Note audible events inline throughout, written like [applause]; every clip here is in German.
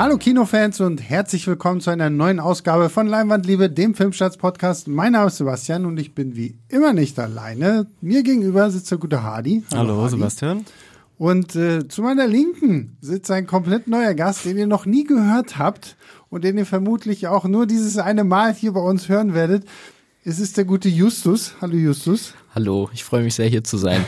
Hallo Kinofans und herzlich willkommen zu einer neuen Ausgabe von Leinwandliebe, dem Filmstarts-Podcast. Mein Name ist Sebastian und ich bin wie immer nicht alleine. Mir gegenüber sitzt der gute Hardy. Hallo, Hardy. Sebastian. Und äh, zu meiner Linken sitzt ein komplett neuer Gast, den ihr noch nie gehört habt und den ihr vermutlich auch nur dieses eine Mal hier bei uns hören werdet. Es ist der gute Justus. Hallo Justus. Hallo, ich freue mich sehr hier zu sein.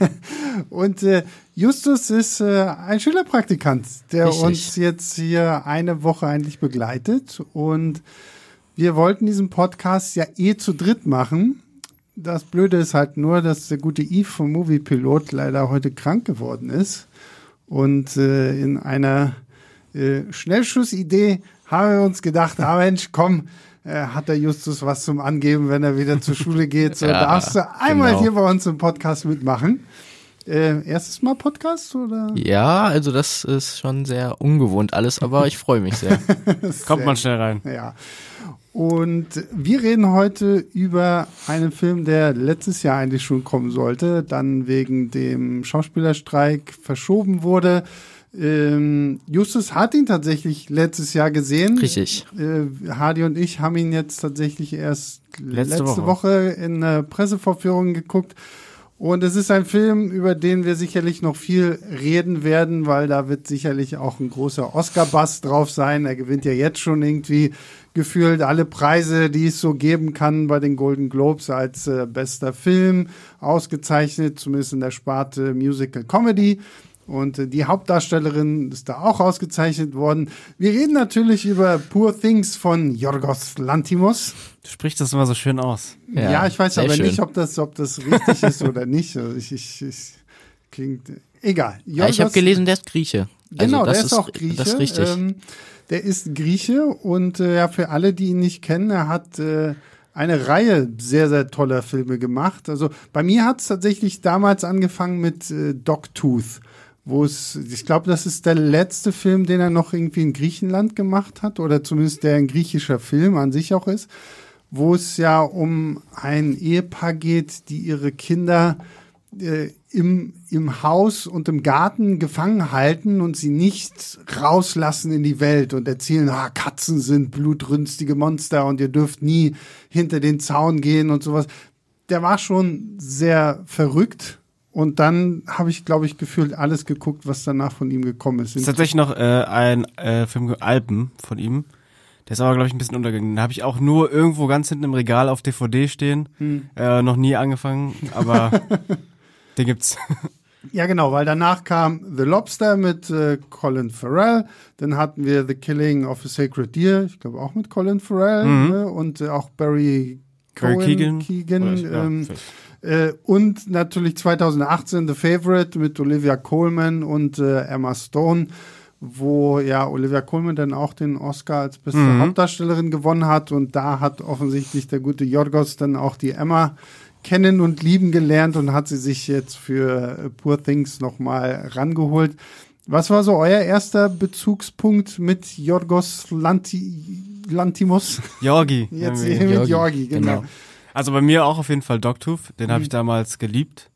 [laughs] und äh, Justus ist äh, ein Schülerpraktikant, der Richtig. uns jetzt hier eine Woche eigentlich begleitet. Und wir wollten diesen Podcast ja eh zu dritt machen. Das Blöde ist halt nur, dass der gute Yves vom Movie Pilot leider heute krank geworden ist. Und äh, in einer äh, Schnellschussidee haben wir uns gedacht, ah Mensch, komm, äh, hat der Justus was zum Angeben, wenn er wieder zur Schule geht. So [laughs] Ja, darfst du einmal genau. hier bei uns im Podcast mitmachen. Äh, erstes Mal Podcast oder? Ja, also das ist schon sehr ungewohnt alles, aber ich freue mich sehr. [laughs] Kommt man schnell rein. Ja. Und wir reden heute über einen Film, der letztes Jahr eigentlich schon kommen sollte, dann wegen dem Schauspielerstreik verschoben wurde. Ähm, Justus hat ihn tatsächlich letztes Jahr gesehen. Richtig. Äh, Hardy und ich haben ihn jetzt tatsächlich erst letzte, Letzte Woche. Woche. in äh, Pressevorführungen geguckt. Und es ist ein Film, über den wir sicherlich noch viel reden werden, weil da wird sicherlich auch ein großer Oscar-Bass drauf sein. Er gewinnt ja jetzt schon irgendwie gefühlt alle Preise, die es so geben kann bei den Golden Globes als äh, bester Film ausgezeichnet, zumindest in der Sparte Musical Comedy. Und äh, die Hauptdarstellerin ist da auch ausgezeichnet worden. Wir reden natürlich über Poor Things von Yorgos Lantimos. Du sprichst das immer so schön aus. Ja, Ja, ich weiß aber schön. nicht, ob das, ob das richtig ist [laughs] oder nicht. Also ich, ich, ich klingt egal. Ja, ich habe gelesen, der ist Grieche. Also Genau, das der ist, auch Grieche. Das ist richtig. Ähm, der ist Grieche und äh, ja, für alle, die ihn nicht kennen, er hat äh, eine Reihe sehr, sehr toller Filme gemacht. Also bei mir hat es tatsächlich damals angefangen mit äh, Dogtooth, wo es, ich glaube, das ist der letzte Film, den er noch irgendwie in Griechenland gemacht hat, oder zumindest der ein griechischer Film an sich auch ist, wo es ja um ein Ehepaar geht, die ihre Kinder äh, im, im Haus und im Garten gefangen halten und sie nicht rauslassen in die Welt und erzählen, ah, Katzen sind blutrünstige Monster und ihr dürft nie hinter den Zaun gehen und sowas. Der war schon sehr verrückt. Und dann habe ich, glaube ich, gefühlt alles geguckt, was danach von ihm gekommen ist. Das ist tatsächlich noch äh, ein äh, Film Alpen von ihm. Der ist aber, glaube ich, ein bisschen untergegangen. Den habe ich auch nur irgendwo ganz hinten im Regal auf DVD stehen. Hm. Äh, noch nie angefangen, aber [laughs] den gibt's. Ja, genau, weil danach kam The Lobster mit äh, Colin Farrell. Dann hatten wir The Killing of a Sacred Deer, ich glaube auch mit Colin Farrell. Ne? Und äh, auch Barry Barry Cohen, Keegan. Keegan Oder- ja, ähm. Äh, und natürlich 2018 The Favorite mit Olivia Colman und äh, Emma Stone, wo ja Olivia Colman dann auch den Oscar als beste Mhm. Hauptdarstellerin gewonnen hat. Und da hat offensichtlich der gute Yorgos dann auch die Emma kennen und lieben gelernt und hat sie sich jetzt für äh, Poor Things nochmal rangeholt. Was war so euer erster Bezugspunkt mit Yorgos Lanti Lantimos? Georgi. Jetzt mit Georgi, genau. genau. Also bei mir auch auf jeden Fall Dogtooth. Den Mhm. habe ich damals geliebt.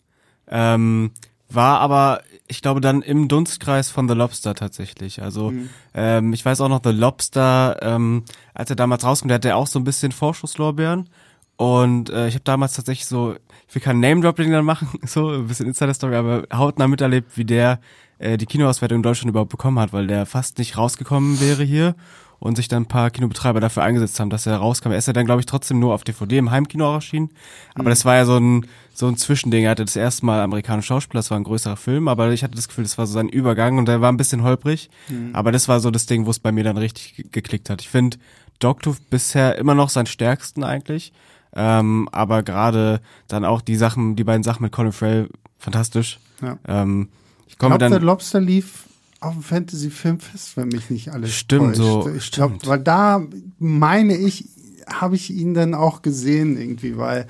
Ähm, war aber, ich glaube, dann im Dunstkreis von The Lobster tatsächlich. Also Mhm. ähm, ich weiß auch noch, The Lobster, ähm, als er damals rauskam, der hatte auch so ein bisschen Vorschusslorbeeren. Und äh, ich habe damals tatsächlich so, ich will kein Name-Dropping dann machen, [laughs] so ein bisschen Insider-Story, aber hautnah miterlebt, wie der äh, die Kinoauswertung in Deutschland überhaupt bekommen hat, weil der fast nicht rausgekommen wäre hier und sich dann ein paar Kinobetreiber dafür eingesetzt haben, dass er rauskam. Er ist ja dann, glaube ich, trotzdem nur auf DVD im Heimkino erschienen. Aber das war ja so ein, so ein Zwischending. Er hatte das erste Mal amerikanische Schauspieler, das war ein größerer Film, aber ich hatte das Gefühl, das war so sein Übergang und der war ein bisschen holprig. Aber das war so das Ding, wo es bei mir dann richtig ge- geklickt hat. Ich finde Dogtooth bisher immer noch seinen stärksten eigentlich. Ähm, aber gerade dann auch die Sachen, die beiden Sachen mit Colin Farrell, fantastisch. Ja. Ähm, ich Ich komme glaube, der dann. Lobster lief auf dem Fantasy Filmfest, wenn mich nicht alles Stimmt, täuscht. so, Ich glaube, weil da meine ich, habe ich ihn dann auch gesehen irgendwie, weil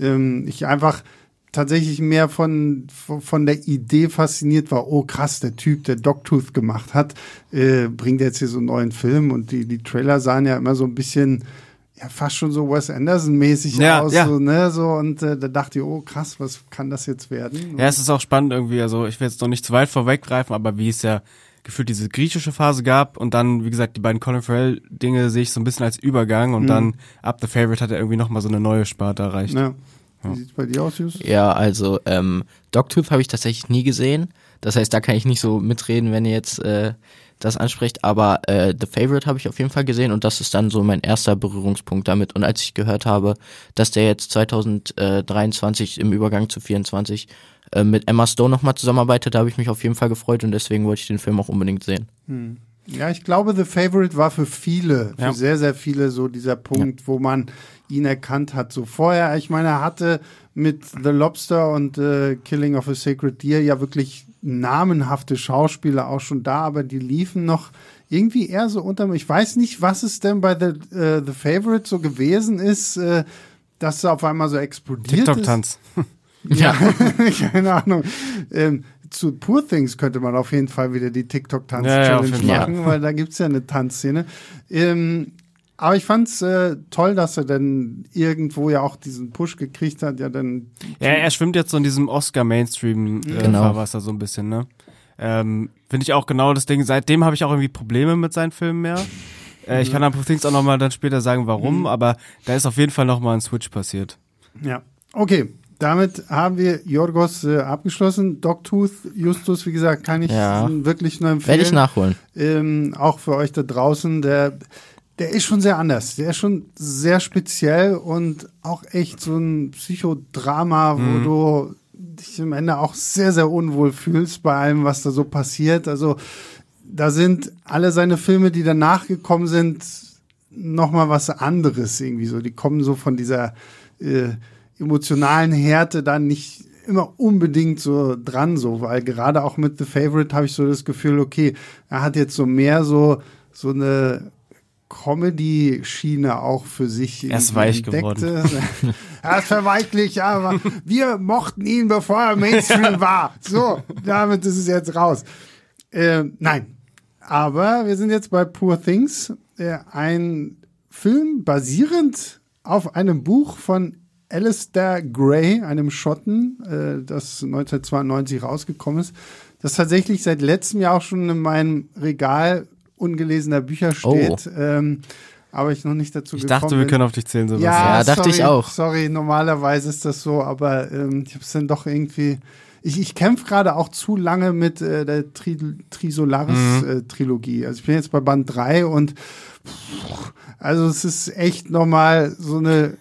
ähm, ich einfach tatsächlich mehr von, von von der Idee fasziniert war, oh krass, der Typ, der Dogtooth gemacht hat, äh, bringt jetzt hier so einen neuen Film und die, die Trailer sahen ja immer so ein bisschen ja fast schon so Wes Anderson-mäßig Ja, aus, ja. so, ne, so, und äh, da dachte ich, oh krass, was kann das jetzt werden? Ja, es ist auch spannend irgendwie. Also ich will jetzt noch nicht zu weit vorweggreifen, aber wie es ja gefühlt diese griechische Phase gab und dann, wie gesagt, die beiden Colin Farrell-Dinge sehe ich so ein bisschen als Übergang und Mhm. dann ab The Favorite hat er irgendwie nochmal so eine neue Sparte erreicht. Ja. Wie sieht's bei dir aus, Justus? Ja, also ähm, Dogtooth habe ich tatsächlich nie gesehen. Das heißt, da kann ich nicht so mitreden, wenn ihr jetzt äh, das anspricht. Aber äh, The Favorite habe ich auf jeden Fall gesehen und das ist dann so mein erster Berührungspunkt damit. Und als ich gehört habe, dass der jetzt 2023 im Übergang zu 24 äh, mit Emma Stone nochmal zusammenarbeitet, da habe ich mich auf jeden Fall gefreut und deswegen wollte ich den Film auch unbedingt sehen. Ja, ich glaube, The Favorite war für viele, für Ja. sehr, sehr viele so dieser Punkt, wo man ihn erkannt hat. So vorher, ich meine, er hatte mit The Lobster und äh, Killing of a Sacred Deer ja wirklich namenhafte Schauspieler auch schon da, aber die liefen noch irgendwie eher so unter. Ich weiß nicht, was es denn bei The, äh, The Favorite so gewesen ist, äh, dass er auf einmal so explodiert. TikTok-Tanz. [laughs] Ja, [laughs] [laughs] keine Ahnung. Ähm, zu Poor Things könnte man auf jeden Fall wieder die Ja, ja, TikTok-Tanz-Challenge jeden Fall. machen, weil da gibt's ja eine Tanzszene. Ähm, aber ich fand's äh, toll, dass er dann irgendwo ja auch diesen Push gekriegt hat, ja dann Ja, er schwimmt jetzt so in diesem Oscar-Mainstream äh, Genau. Fahrwasser so ein bisschen, ne? Ähm, Finde ich auch genau das Ding. Seitdem habe ich auch irgendwie Probleme mit seinen Filmen mehr. Äh, ich kann an Poor Things auch nochmal dann später sagen, warum, aber da ist auf jeden Fall nochmal ein Switch passiert. Ja, okay. Damit haben wir Jorgos äh, abgeschlossen. Dogtooth, Justus, wie gesagt, kann ich Ja. wirklich nur empfehlen. Werde ich nachholen. ähm, auch für euch da draußen, der, der ist schon sehr anders. Der ist schon sehr speziell und auch echt so ein Psychodrama, wo du dich am Ende auch sehr, sehr unwohl fühlst bei allem, was da so passiert. Also da sind alle seine Filme, die danach gekommen sind, nochmal was anderes irgendwie so. Die kommen so von dieser äh, emotionalen Härte dann nicht immer unbedingt so dran, so, weil gerade auch mit The Favorite habe ich so das Gefühl, okay, er hat jetzt so mehr so, so eine Comedy-Schiene auch für sich. Er ist weich entdeckte. [laughs] er ist verweichlich, aber wir mochten ihn, bevor er Mainstream [laughs] war. So, damit ist es jetzt raus. Äh, nein, aber wir sind jetzt bei Poor Things, äh, ein Film basierend auf einem Buch von Alistair Gray, einem Schotten, äh, das 1992 rausgekommen ist, das tatsächlich seit letztem Jahr auch schon in meinem Regal ungelesener Bücher steht, ähm, aber ich noch nicht dazu Ich gekommen dachte, wir bin. können auf dich zählen, Sebastian. Ja, dachte sorry, ich auch. Sorry, normalerweise ist das so, aber ähm, ich habe es dann doch irgendwie. Ich, ich kämpfe gerade auch zu lange mit äh, der Tri Mhm. Trisolaris-Trilogie. also ich bin jetzt bei Band 3 und pff, also es ist echt nochmal so eine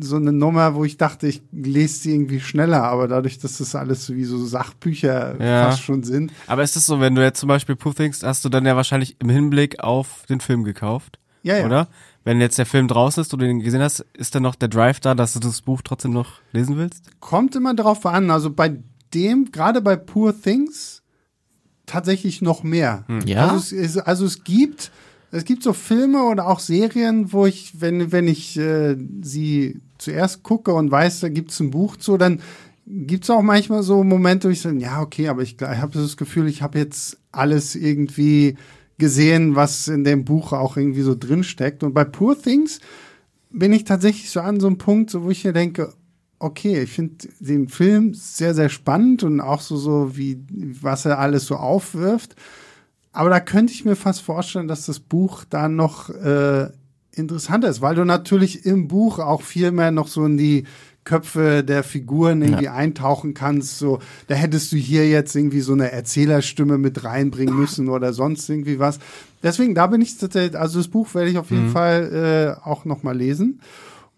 so eine Nummer, wo ich dachte, ich lese die irgendwie schneller, aber dadurch, dass das alles so wie so Sachbücher Ja. fast schon sind. Aber ist es so, wenn du jetzt zum Beispiel Poor Things, hast du dann ja wahrscheinlich im Hinblick auf den Film gekauft, Ja, ja. oder? Wenn jetzt der Film draußen ist, du den gesehen hast, ist dann noch der Drive da, dass du das Buch trotzdem noch lesen willst? Kommt immer drauf an. Also bei dem, gerade bei Poor Things, tatsächlich noch mehr. Ja? Also es, also es gibt, es gibt so Filme oder auch Serien, wo ich, wenn, wenn ich äh, sie zuerst gucke und weiß, da gibt's ein Buch zu, dann gibt's auch manchmal so Momente, wo ich sage, ja, okay, aber ich, ich habe das Gefühl, ich habe jetzt alles irgendwie gesehen, was in dem Buch auch irgendwie so drin steckt. Und bei Poor Things bin ich tatsächlich so an so einem Punkt, so wo ich mir denke, okay, ich finde den Film sehr, sehr spannend und auch so, so wie, was er alles so aufwirft. Aber da könnte ich mir fast vorstellen, dass das Buch da noch äh, interessanter ist, weil du natürlich im Buch auch viel mehr noch so in die Köpfe der Figuren irgendwie eintauchen kannst. So, da hättest du hier jetzt irgendwie so eine Erzählerstimme mit reinbringen müssen oder sonst irgendwie was. Deswegen, da bin ich tatsächlich, also das Buch werde ich auf jeden Fall äh, auch noch mal lesen.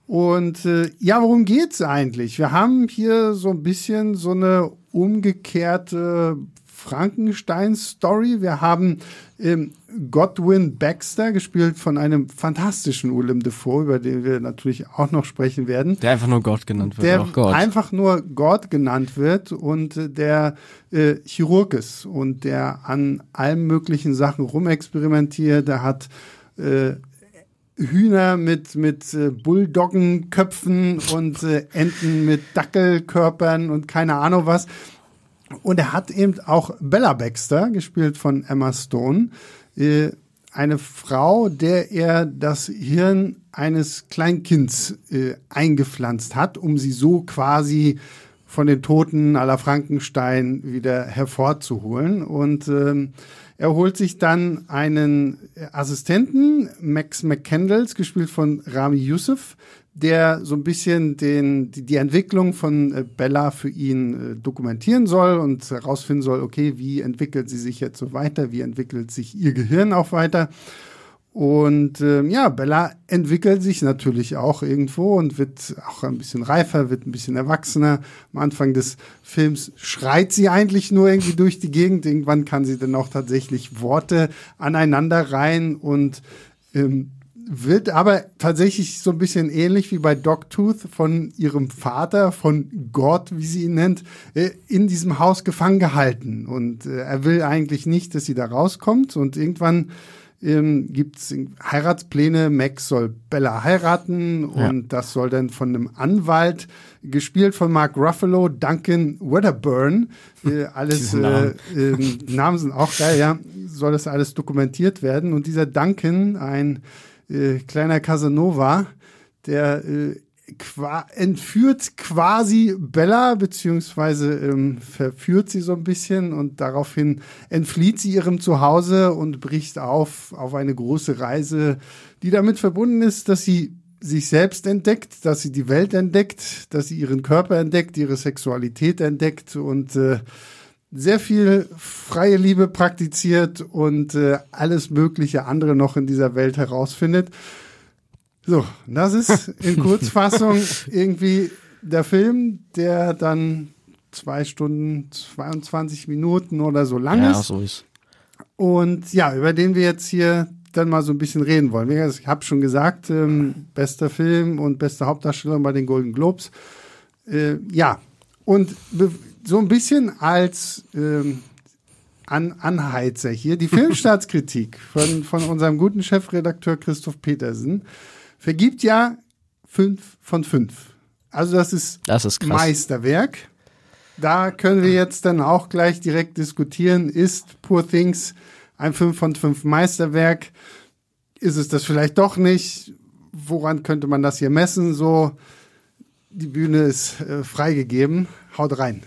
Und äh, ja, worum geht's eigentlich? Wir haben hier so ein bisschen so eine umgekehrte Frankenstein-Story. Wir haben ähm, Godwin Baxter, gespielt von einem fantastischen Willem Dafoe, über den wir natürlich auch noch sprechen werden Der einfach nur Gott genannt wird. der. Gott. einfach nur Gott genannt wird und äh, der äh, Chirurg ist und der an allen möglichen Sachen rumexperimentiert. Der hat äh, Hühner mit, mit äh, Bulldoggenköpfen und äh, Enten mit Dackelkörpern und keine Ahnung was. Und er hat eben auch Bella Baxter, gespielt von Emma Stone, äh, eine Frau, der er das Hirn eines Kleinkinds äh, eingepflanzt hat, um sie so quasi von den Toten aller Frankenstein wieder hervorzuholen. Und ähm, Er holt sich dann einen Assistenten, Max McCandles, gespielt von Rami Youssef, der so ein bisschen den, die, die Entwicklung von äh, Bella für ihn äh, dokumentieren soll und herausfinden soll, okay, wie entwickelt sie sich jetzt so weiter, wie entwickelt sich ihr Gehirn auch weiter. Und ähm, ja, Bella entwickelt sich natürlich auch irgendwo und wird auch ein bisschen reifer, wird ein bisschen erwachsener. Am Anfang des Films schreit sie eigentlich nur irgendwie durch die Gegend. Irgendwann kann sie dann auch tatsächlich Worte aneinander rein und ähm, wird aber tatsächlich so ein bisschen ähnlich wie bei Dogtooth von ihrem Vater, von Gott, wie sie ihn nennt, äh, in diesem Haus gefangen gehalten. Und äh, er will eigentlich nicht, dass sie da rauskommt. Und irgendwann ähm, gibt es Heiratspläne. Max soll Bella heiraten und ja. das soll dann von einem Anwalt gespielt von Mark Ruffalo, Duncan Wedderburn. Äh, alles Namen. Äh, äh, Namen sind auch geil, ja. Soll das alles dokumentiert werden. Und dieser Duncan, ein äh, kleiner Casanova, der äh, qua entführt quasi Bella, beziehungsweise ähm, verführt sie so ein bisschen und daraufhin entflieht sie ihrem Zuhause und bricht auf auf eine große Reise, die damit verbunden ist, dass sie sich selbst entdeckt, dass sie die Welt entdeckt, dass sie ihren Körper entdeckt, ihre Sexualität entdeckt und äh, sehr viel freie Liebe praktiziert und äh, alles mögliche andere noch in dieser Welt herausfindet. So, das ist in [laughs] Kurzfassung irgendwie der Film, der dann zwei Stunden, 22 Minuten oder so lang ja, ist. so ist. Und ja, über den wir jetzt hier dann mal so ein bisschen reden wollen. Ich habe schon gesagt, ähm, bester Film und beste Hauptdarstellerin bei den Golden Globes. Äh, ja, und so ein bisschen als ähm, An Anheizer hier, die Filmstaatskritik [laughs] von, von unserem guten Chefredakteur Christoph Petersen vergibt ja fünf von fünf. Also das ist, das ist Meisterwerk. Da können wir jetzt dann auch gleich direkt diskutieren, ist Poor Things ein 5 von 5 Meisterwerk? Ist es das vielleicht doch nicht? Woran könnte man das hier messen? So, die Bühne ist äh, freigegeben. Haut rein.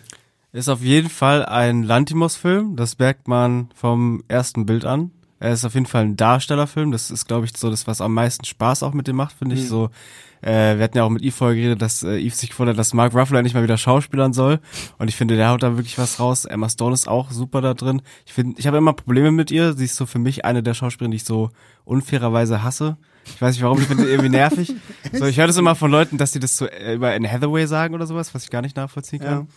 Ist auf jeden Fall ein Lantimos-Film. Das merkt man vom ersten Bild an. Er ist auf jeden Fall ein Darstellerfilm. Das ist, glaube ich, so das, was am meisten Spaß auch mit dem macht, finde ich. Mhm. So, äh, wir hatten ja auch mit Eve vorher geredet, dass äh, Eve sich gefordert, dass Mark Ruffalo nicht mal wieder schauspielern soll. Und ich finde, der haut da wirklich was raus. Emma Stone ist auch super da drin. Ich finde, ich habe immer Probleme mit ihr. Sie ist so für mich eine der Schauspielerinnen, die ich so unfairerweise hasse. Ich weiß nicht warum, ich finde irgendwie nervig. [laughs] so, ich höre das immer von Leuten, dass sie das so äh, über Anne Hathaway sagen oder sowas, was ich gar nicht nachvollziehen kann. Ja.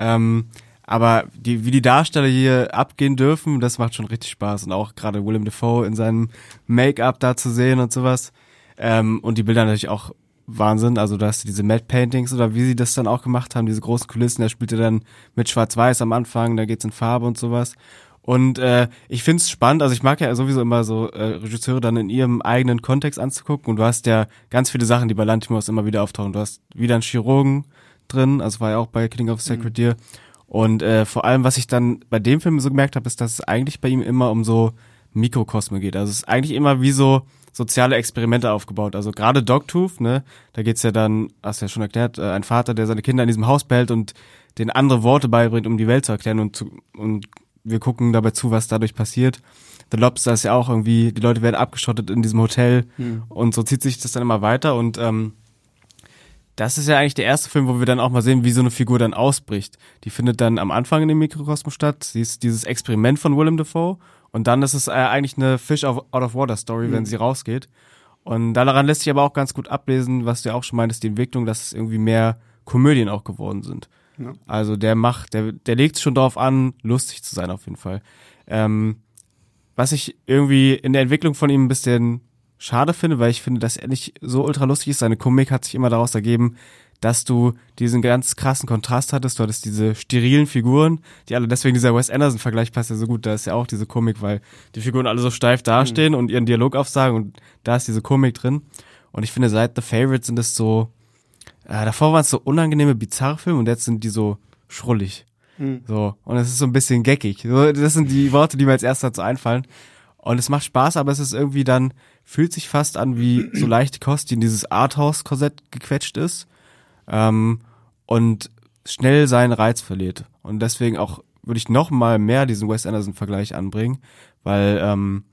Ähm, aber die, wie die Darsteller hier abgehen dürfen, das macht schon richtig Spaß. Und auch gerade Willem Dafoe in seinem Make-up da zu sehen und sowas. Ähm, und die Bilder natürlich auch Wahnsinn. Also da hast du diese Matte Paintings oder wie sie das dann auch gemacht haben, diese großen Kulissen. Der spielte dann mit Schwarz-Weiß am Anfang, da geht's in Farbe und sowas. Und äh, ich find's spannend, also ich mag ja sowieso immer so äh, Regisseure dann in ihrem eigenen Kontext anzugucken. Und du hast ja ganz viele Sachen, die bei Lantimos immer wieder auftauchen. Du hast wieder einen Chirurgen, drin, also war ja auch bei Killing of Sacred mhm. Deer. Und äh, vor allem, was ich dann bei dem Film so gemerkt habe, ist, dass es eigentlich bei ihm immer um so Mikrokosme geht. Also es ist eigentlich immer wie so soziale Experimente aufgebaut. Also gerade Dogtooth, ne, da geht's ja dann, hast du ja schon erklärt, äh, ein Vater, der seine Kinder in diesem Haus behält und den andere Worte beibringt, um die Welt zu erklären und, zu, und wir gucken dabei zu, was dadurch passiert. The Lobster ist ja auch irgendwie, die Leute werden abgeschottet in diesem Hotel mhm. und so zieht sich das dann immer weiter und ähm, das ist ja eigentlich der erste Film, wo wir dann auch mal sehen, wie so eine Figur dann ausbricht. Die findet dann am Anfang in dem Mikrokosmos statt. Sie ist dieses Experiment von Willem Dafoe. Und dann ist es äh, eigentlich eine Fish out of Water Story, mhm. wenn sie rausgeht. Und daran lässt sich aber auch ganz gut ablesen, was du ja auch schon meintest, die Entwicklung, dass es irgendwie mehr Komödien auch geworden sind. Ja. Also der macht, der, der legt schon darauf an, lustig zu sein auf jeden Fall. Ähm, was ich irgendwie in der Entwicklung von ihm ein bisschen schade finde, weil ich finde, dass er nicht so ultra lustig ist. Seine Komik hat sich immer daraus ergeben, dass du diesen ganz krassen Kontrast hattest. Du hattest diese sterilen Figuren, die alle, deswegen dieser Wes Anderson-Vergleich passt ja so gut. Da ist ja auch diese Komik, weil die Figuren alle so steif dastehen mhm. und ihren Dialog aufsagen und da ist diese Komik drin. Und ich finde, seit The Favorite sind es so, äh, davor waren es so unangenehme, bizarre Filme und jetzt sind die so schrullig. Mhm. So. Und es ist so ein bisschen geckig. So, das sind die Worte, die mir als erstes dazu einfallen. Und es macht Spaß, aber es ist irgendwie dann, fühlt sich fast an wie so leichte Kost, die in dieses Arthouse-Korsett gequetscht ist ähm, und schnell seinen Reiz verliert. Und deswegen auch würde ich noch mal mehr diesen Wes Anderson-Vergleich anbringen, weil ähm,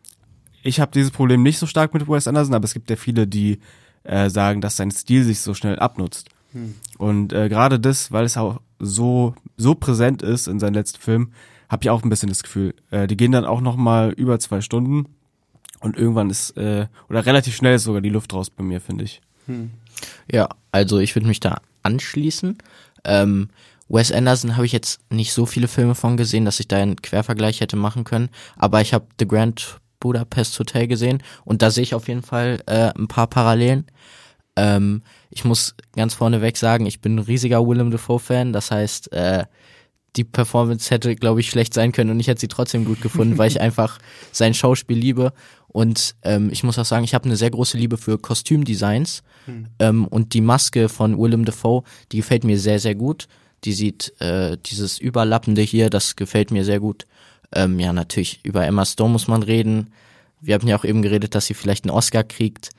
ich habe dieses Problem nicht so stark mit Wes Anderson, aber es gibt ja viele, die äh, sagen, dass sein Stil sich so schnell abnutzt. Hm. Und äh, gerade das, weil es auch so so präsent ist in seinem letzten Film, habe ich auch ein bisschen das Gefühl. Äh, die gehen dann auch noch mal über zwei Stunden und irgendwann ist äh, oder relativ schnell ist sogar die Luft raus bei mir, finde ich. Hm. Ja, also ich würde mich da anschließen. Ähm, Wes Anderson habe ich jetzt nicht so viele Filme von gesehen, dass ich da einen Quervergleich hätte machen können. Aber ich habe The Grand Budapest Hotel gesehen und da sehe ich auf jeden Fall äh, ein paar Parallelen. Ähm, ich muss ganz vorneweg sagen, ich bin ein riesiger Willem Dafoe-Fan. Das heißt, äh, die Performance hätte, glaube ich, schlecht sein können und ich hätte sie trotzdem gut gefunden, weil ich [laughs] einfach sein Schauspiel liebe. Und ähm, ich muss auch sagen, ich habe eine sehr große Liebe für Kostümdesigns. Hm. Ähm, und die Maske von Willem Dafoe, die gefällt mir sehr, sehr gut. Die sieht, äh, dieses Überlappende hier, das gefällt mir sehr gut. Ähm, ja, natürlich, über Emma Stone muss man reden. Wir haben ja auch eben geredet, dass sie vielleicht einen Oscar kriegt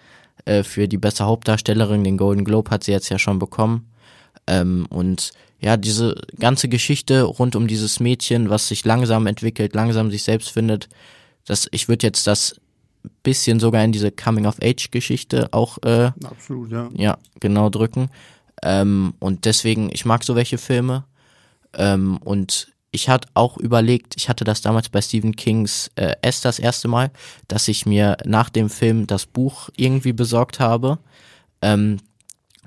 äh, für die beste Hauptdarstellerin. Den Golden Globe hat sie jetzt ja schon bekommen. Ähm, und ja, diese ganze Geschichte rund um dieses Mädchen, was sich langsam entwickelt, langsam sich selbst findet, das, ich würde jetzt das bisschen sogar in diese Coming-of-Age-Geschichte auch äh, Absolut, ja. ja genau drücken. Ähm, und deswegen, ich mag so welche Filme. Ähm, und ich hatte auch überlegt, ich hatte das damals bei Stephen Kings äh, S das erste Mal, dass ich mir nach dem Film das Buch irgendwie besorgt habe. Ähm,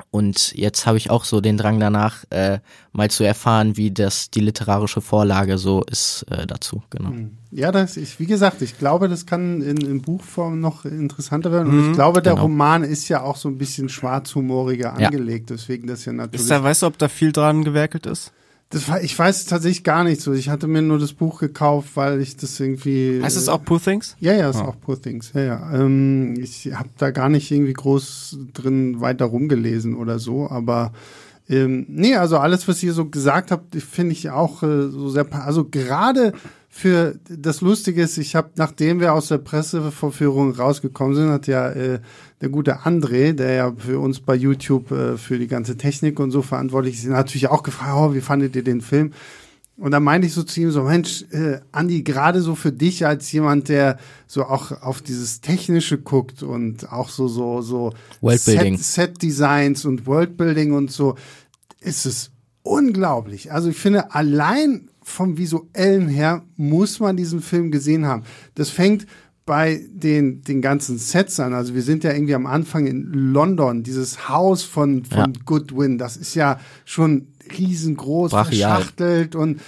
und jetzt habe ich auch so den Drang danach, äh, mal zu erfahren, wie das die literarische Vorlage so ist äh, dazu. Genau. Hm. Ja, das ist, wie gesagt, ich glaube, das kann in, in Buchform noch interessanter werden. Und mhm, ich glaube, der genau. Roman ist ja auch so ein bisschen schwarzhumoriger angelegt, ja. deswegen das ja natürlich. Ist da, weißt du, ob da viel dran gewerkelt ist? Das war, ich weiß tatsächlich gar nicht so. Ich hatte mir nur das Buch gekauft, weil ich das irgendwie. Heißt es auch Poor Things? Ja, ja, ist oh. auch Poor Things. Ja, ja. Ähm, ich habe da gar nicht irgendwie groß drin weiter rumgelesen oder so, aber ähm, nee, also alles, was ihr so gesagt habt, finde ich auch äh, so sehr. Also gerade für das Lustige ist, ich habe, nachdem wir aus der Presseverführung rausgekommen sind, hat ja äh, der gute André, der ja für uns bei YouTube äh, für die ganze Technik und so verantwortlich ist, natürlich auch gefragt, oh, wie fandet ihr den Film? Und dann meinte ich so zu ihm so, Mensch, äh, Andi, gerade so für dich als jemand, der so auch auf dieses Technische guckt und auch so, so, so. Set, Set Designs und Worldbuilding und so, ist es unglaublich. Also ich finde, allein vom visuellen her muss man diesen Film gesehen haben. Das fängt bei den, den ganzen Sets an. Also wir sind ja irgendwie am Anfang in London, dieses Haus von, von ja. Goodwin, das ist ja schon riesengroß, Brachial. verschachtelt und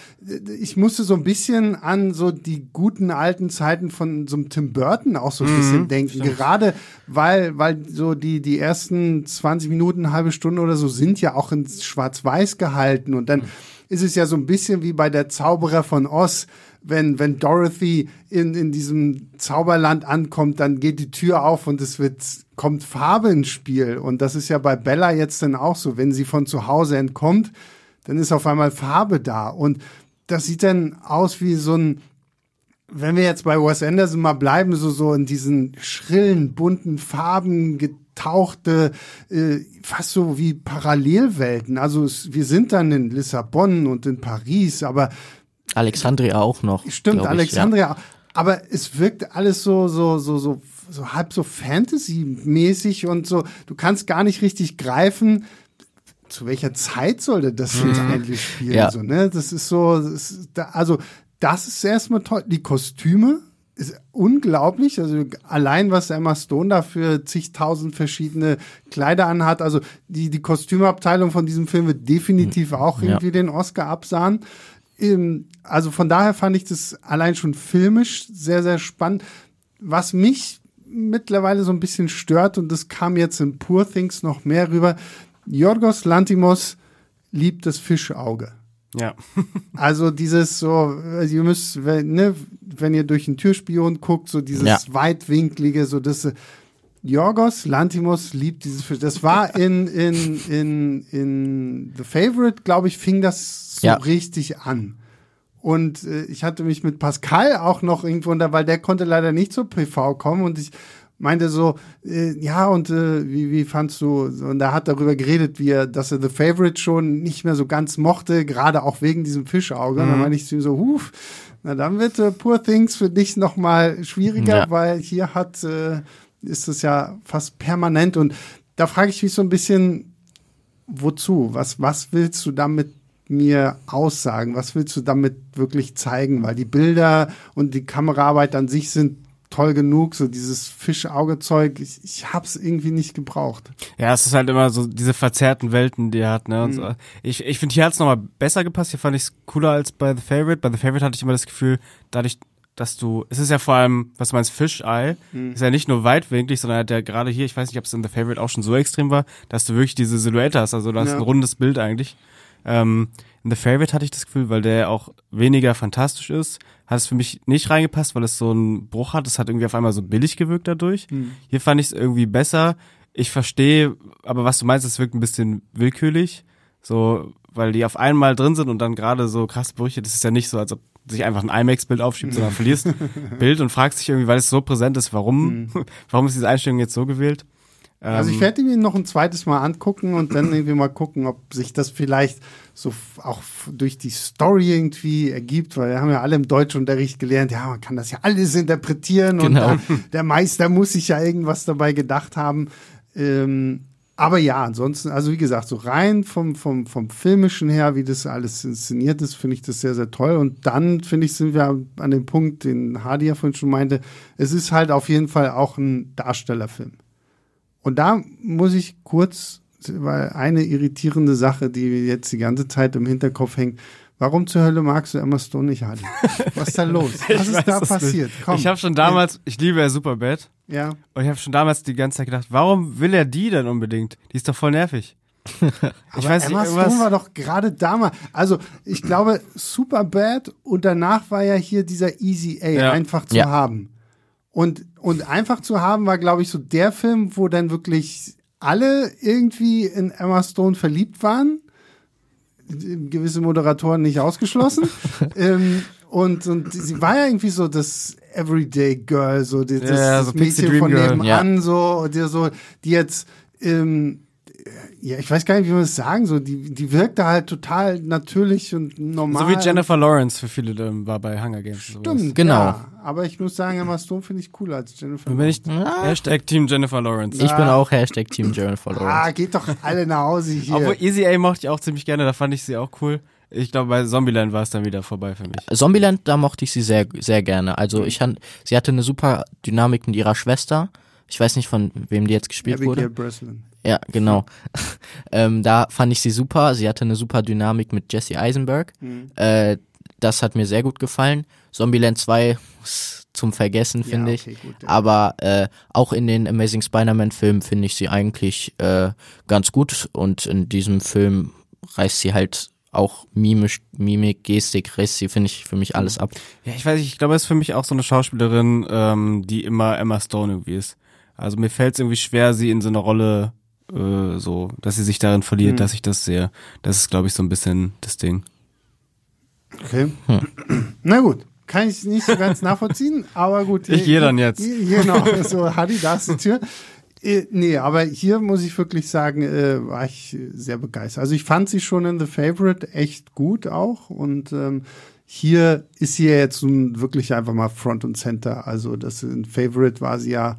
ich musste so ein bisschen an so die guten alten Zeiten von so einem Tim Burton auch so ein mhm, bisschen denken. Stimmt. Gerade weil, weil so die, die ersten 20 Minuten, halbe Stunde oder so sind ja auch in schwarz-weiß gehalten und dann mhm ist es ja so ein bisschen wie bei der Zauberer von Oz. Wenn, wenn Dorothy in, in diesem Zauberland ankommt, dann geht die Tür auf und es wird, kommt Farbe ins Spiel. Und das ist ja bei Bella jetzt dann auch so. Wenn sie von zu Hause entkommt, dann ist auf einmal Farbe da. Und das sieht dann aus wie so ein, wenn wir jetzt bei Wes Anderson mal bleiben, so, so in diesen schrillen, bunten Farben tauchte äh, fast so wie Parallelwelten. Also es, wir sind dann in Lissabon und in Paris, aber Alexandria auch noch. Stimmt, ich, Alexandria. Ja. Aber es wirkt alles so so so so so halb so Fantasy-mäßig und so. Du kannst gar nicht richtig greifen. Zu welcher Zeit sollte das jetzt mhm. eigentlich spielen? Ja. So, ne? Das ist so, das ist da, also das ist erstmal toll. Die Kostüme ist unglaublich. Also allein was Emma Stone da für zigtausend verschiedene Kleider anhat. Also die, die Kostümabteilung von diesem Film wird definitiv hm. auch irgendwie ja. den Oscar absahen. Ähm, also von daher fand ich das allein schon filmisch sehr, sehr spannend. Was mich mittlerweile so ein bisschen stört, und das kam jetzt in Poor Things noch mehr rüber, Jorgos Lantimos liebt das Fischauge. Ja. [laughs] also dieses so, ihr müsst, wenn, ne, wenn ihr durch den Türspion guckt, so dieses ja. weitwinklige, so das Jorgos Lantimos liebt dieses Fisch. Das war in, in, in, in The Favorite, glaube ich, fing das so ja. richtig an. Und äh, ich hatte mich mit Pascal auch noch irgendwo unter, weil der konnte leider nicht zur PV kommen und ich meinte so, äh, ja, und äh, wie, wie fandst du, und er hat darüber geredet, wie er, dass er The Favorite schon nicht mehr so ganz mochte, gerade auch wegen diesem Fischauge. Mhm. Und dann meinte ich zu ihm so, huf, na dann wird äh, Poor Things für dich nochmal schwieriger, ja. weil hier hat, äh, ist es ja fast permanent und da frage ich mich so ein bisschen, wozu? Was, was willst du damit mir aussagen? Was willst du damit wirklich zeigen? Weil die Bilder und die Kameraarbeit an sich sind toll genug, so dieses Fischaugezeug, ich, ich hab's irgendwie nicht gebraucht. Ja, es ist halt immer so diese verzerrten Welten, die er hat, ne? Mhm. So. Ich, ich finde, hier hat's nochmal besser gepasst, hier fand ich's cooler als bei The Favorite. Bei The Favorite hatte ich immer das Gefühl, dadurch, dass du, es ist ja vor allem, was du meinst, Fischei, mhm. ist ja nicht nur weitwinklig, sondern hat ja gerade hier, ich weiß nicht, ob es in The Favorite auch schon so extrem war, dass du wirklich diese Silhouette hast, also du hast ja. ein rundes Bild eigentlich. Ähm, in The Favorite hatte ich das Gefühl, weil der auch weniger fantastisch ist, hat es für mich nicht reingepasst, weil es so einen Bruch hat. Es hat irgendwie auf einmal so billig gewirkt dadurch. Mhm. Hier fand ich es irgendwie besser. Ich verstehe, aber was du meinst, es wirkt ein bisschen willkürlich. So, weil die auf einmal drin sind und dann gerade so krasse Brüche, das ist ja nicht so, als ob sich einfach ein IMAX-Bild aufschiebt, sondern verlierst [laughs] Bild und fragst dich irgendwie, weil es so präsent ist, warum, mhm. [laughs] warum ist diese Einstellung jetzt so gewählt? Also ich ähm, werde ihn noch ein zweites Mal angucken und dann irgendwie mal gucken, ob sich das vielleicht so auch durch die Story irgendwie ergibt, weil wir haben ja alle im Deutschunterricht gelernt, ja, man kann das ja alles interpretieren genau. und der Meister muss sich ja irgendwas dabei gedacht haben. Ähm, aber ja, ansonsten, also wie gesagt, so rein vom, vom, vom Filmischen her, wie das alles inszeniert ist, finde ich das sehr, sehr toll. Und dann, finde ich, sind wir an dem Punkt, den Hardy ja vorhin schon meinte, es ist halt auf jeden Fall auch ein Darstellerfilm. Und da muss ich kurz, weil eine irritierende Sache, die jetzt die ganze Zeit im Hinterkopf hängt, Warum zur Hölle magst du Emma Stone nicht, Hardy? Was ist da los? [laughs] Was ist da passiert? Komm. Ich habe schon damals, ich liebe ja Superbad. Ja. Und ich habe schon damals die ganze Zeit gedacht, warum will er die denn unbedingt? Die ist doch voll nervig. [laughs] ich weiß Emma nicht, Stone war doch gerade damals. Also ich glaube, Superbad und danach war ja hier dieser Easy A ja. einfach zu ja. haben. Und, und einfach zu haben war, glaube ich, so der Film, wo dann wirklich alle irgendwie in Emma Stone verliebt waren. Gewisse Moderatoren nicht ausgeschlossen. [laughs] ähm, und, und sie war ja irgendwie so das Everyday Girl, so das, ja, das so Mädchen von nebenan, ja. so, die, so, die jetzt ähm, ja, ich weiß gar nicht, wie man das sagen soll. Die, die wirkte halt total natürlich und normal. So wie Jennifer Lawrence für viele ähm, war bei Hunger Games. Stimmt, sowas. genau. Ja, aber ich muss sagen, Emma Stone finde ich cooler als Jennifer Lawrence. Bin ich ah. Hashtag Team Jennifer Lawrence. Ich bin auch Hashtag Team Jennifer Lawrence. Ah, geht doch alle nach Hause hier. Obwohl Easy A mochte ich auch ziemlich gerne, da fand ich sie auch cool. Ich glaube, bei Zombieland war es dann wieder vorbei für mich. Zombieland, da mochte ich sie sehr, sehr gerne. Also ich han, sie hatte eine super Dynamik mit ihrer Schwester. Ich weiß nicht, von wem die jetzt gespielt Abigail wurde. Breslin. Ja, genau. [laughs] ähm, da fand ich sie super. Sie hatte eine super Dynamik mit Jesse Eisenberg. Mhm. Äh, das hat mir sehr gut gefallen. Zombieland 2 zum Vergessen, finde ja, okay, ich. Gut, ja. Aber äh, auch in den Amazing Spider-Man-Filmen finde ich sie eigentlich äh, ganz gut. Und in diesem Film reißt sie halt auch Mimisch, Mimik, Gestik, reißt sie, finde ich, für mich alles ab. Ja, ich weiß nicht, ich glaube, es ist für mich auch so eine Schauspielerin, ähm, die immer Emma Stone irgendwie ist. Also mir fällt es irgendwie schwer, sie in so einer Rolle äh, so, dass sie sich darin verliert, mhm. dass ich das sehe. Das ist, glaube ich, so ein bisschen das Ding. Okay. Hm. [clears throat] Na gut. Kann ich nicht so ganz nachvollziehen, aber gut. Ich gehe dann jetzt. Genau, [laughs] so Hadi, da ist die Tür. Äh, nee, aber hier muss ich wirklich sagen, äh, war ich sehr begeistert. Also ich fand sie schon in The Favorite echt gut auch und ähm, hier ist sie ja jetzt nun wirklich einfach mal Front und Center. Also das in Favorite war sie ja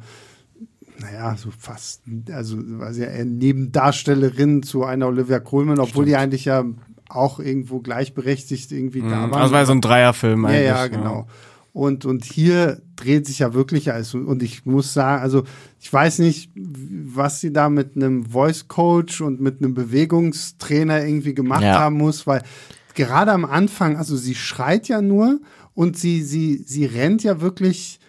naja, so fast, also war sie ja eher Nebendarstellerin zu einer Olivia Colman, obwohl Stimmt. die eigentlich ja auch irgendwo gleichberechtigt irgendwie mhm. da war. Also war so ein Dreierfilm eigentlich. Ja, ja, genau. Ja. Und, und hier dreht sich ja wirklich alles. Und ich muss sagen, also ich weiß nicht, was sie da mit einem Voice Coach und mit einem Bewegungstrainer irgendwie gemacht ja. haben muss, weil gerade am Anfang, also sie schreit ja nur und sie, sie, sie rennt ja wirklich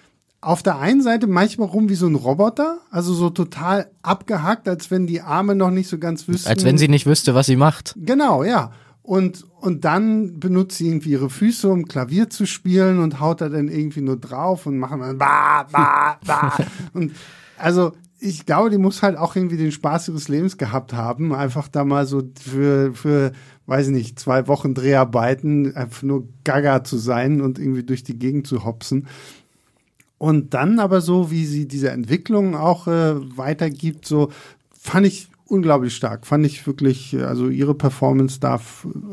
auf der einen Seite manchmal rum wie so ein Roboter, also so total abgehackt, als wenn die Arme noch nicht so ganz wüssten. Als wenn sie nicht wüsste, was sie macht. Genau, ja. Und, und dann benutzt sie irgendwie ihre Füße, um Klavier zu spielen und haut da dann irgendwie nur drauf und machen dann ba, ba, ba. [laughs] und also ich glaube, die muss halt auch irgendwie den Spaß ihres Lebens gehabt haben, einfach da mal so für, für, weiß ich nicht, zwei Wochen Dreharbeiten einfach nur gaga zu sein und irgendwie durch die Gegend zu hopsen. Und dann aber so, wie sie diese Entwicklung auch äh, weitergibt, so fand ich unglaublich stark. Fand ich wirklich, äh, also ihre Performance da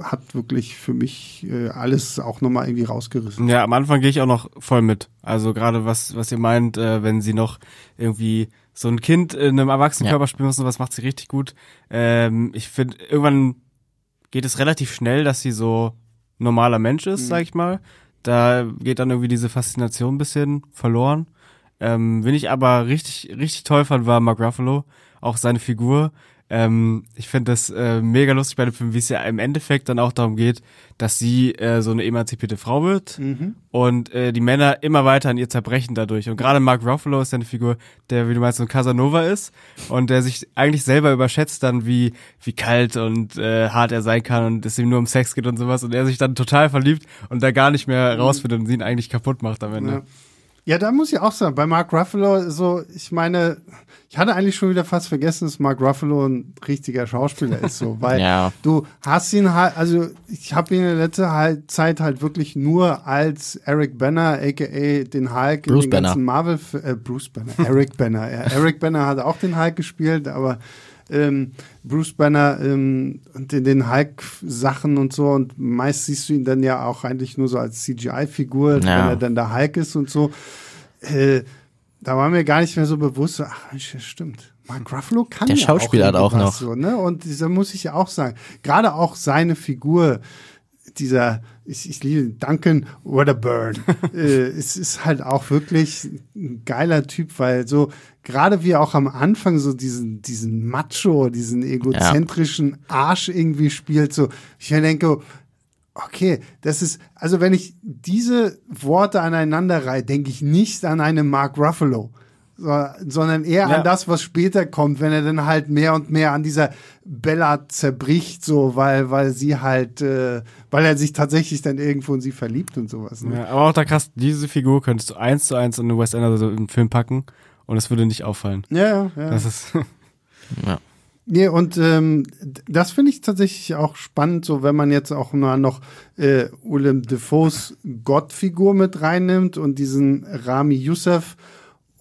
hat wirklich für mich äh, alles auch nochmal irgendwie rausgerissen. Ja, am Anfang gehe ich auch noch voll mit. Also gerade was, was ihr meint, äh, wenn sie noch irgendwie so ein Kind in einem Erwachsenenkörper ja. spielen muss und was macht sie richtig gut. Ähm, ich finde, irgendwann geht es relativ schnell, dass sie so normaler Mensch ist, mhm. sag ich mal. Da geht dann irgendwie diese Faszination ein bisschen verloren. Ähm, wen ich aber richtig, richtig toll fand, war Mark Ruffalo auch seine Figur. Ähm, ich finde das äh, mega lustig bei dem Film, wie es ja im Endeffekt dann auch darum geht, dass sie äh, so eine emanzipierte Frau wird mhm. und äh, die Männer immer weiter an ihr zerbrechen dadurch. Und gerade Mark Ruffalo ist ja eine Figur, der, wie du meinst, so ein Casanova ist und der sich eigentlich selber überschätzt dann, wie, wie kalt und äh, hart er sein kann und es ihm nur um Sex geht und sowas und er sich dann total verliebt und da gar nicht mehr mhm. rausfindet und sie ihn eigentlich kaputt macht am Ende. Ja. Ja, da muss ich auch sagen, bei Mark Ruffalo, so, ich meine, ich hatte eigentlich schon wieder fast vergessen, dass Mark Ruffalo ein richtiger Schauspieler ist, so, weil [laughs] ja. du hast ihn halt, also ich habe ihn in der letzten halt, Zeit halt wirklich nur als Eric Banner, aka den Hulk Bruce in den Banner. ganzen Marvel, äh, Bruce Banner, Eric Banner, ja, Eric Banner hat auch den Hulk gespielt, aber ähm, Bruce Banner ähm, und in den Hulk-Sachen und so. Und meist siehst du ihn dann ja auch eigentlich nur so als CGI-Figur, ja. wenn er dann der Hulk ist und so. Äh, da war mir gar nicht mehr so bewusst, so, ach, stimmt. Mark Ruffalo kann der ja Schauspieler auch hat auch noch. So, ne? Und da muss ich ja auch sagen, gerade auch seine Figur, dieser, ich, ich liebe Duncan Wedderburn, [laughs] äh, es ist halt auch wirklich ein geiler Typ, weil so, gerade wie auch am Anfang so diesen, diesen Macho, diesen egozentrischen ja. Arsch irgendwie spielt, so, ich denke, okay, das ist, also wenn ich diese Worte aneinander reihe, denke ich nicht an einen Mark Ruffalo sondern eher ja. an das, was später kommt, wenn er dann halt mehr und mehr an dieser Bella zerbricht, so, weil, weil sie halt, äh, weil er sich tatsächlich dann irgendwo in sie verliebt und sowas. Ne? Ja, aber auch da krass, diese Figur könntest du eins zu eins in den West Anderson Film packen und es würde nicht auffallen. Ja, ja. ja. Das ist. [laughs] ja. Nee, und ähm, das finde ich tatsächlich auch spannend, so wenn man jetzt auch mal noch äh, Willem Defoes Gottfigur mit reinnimmt und diesen Rami Youssef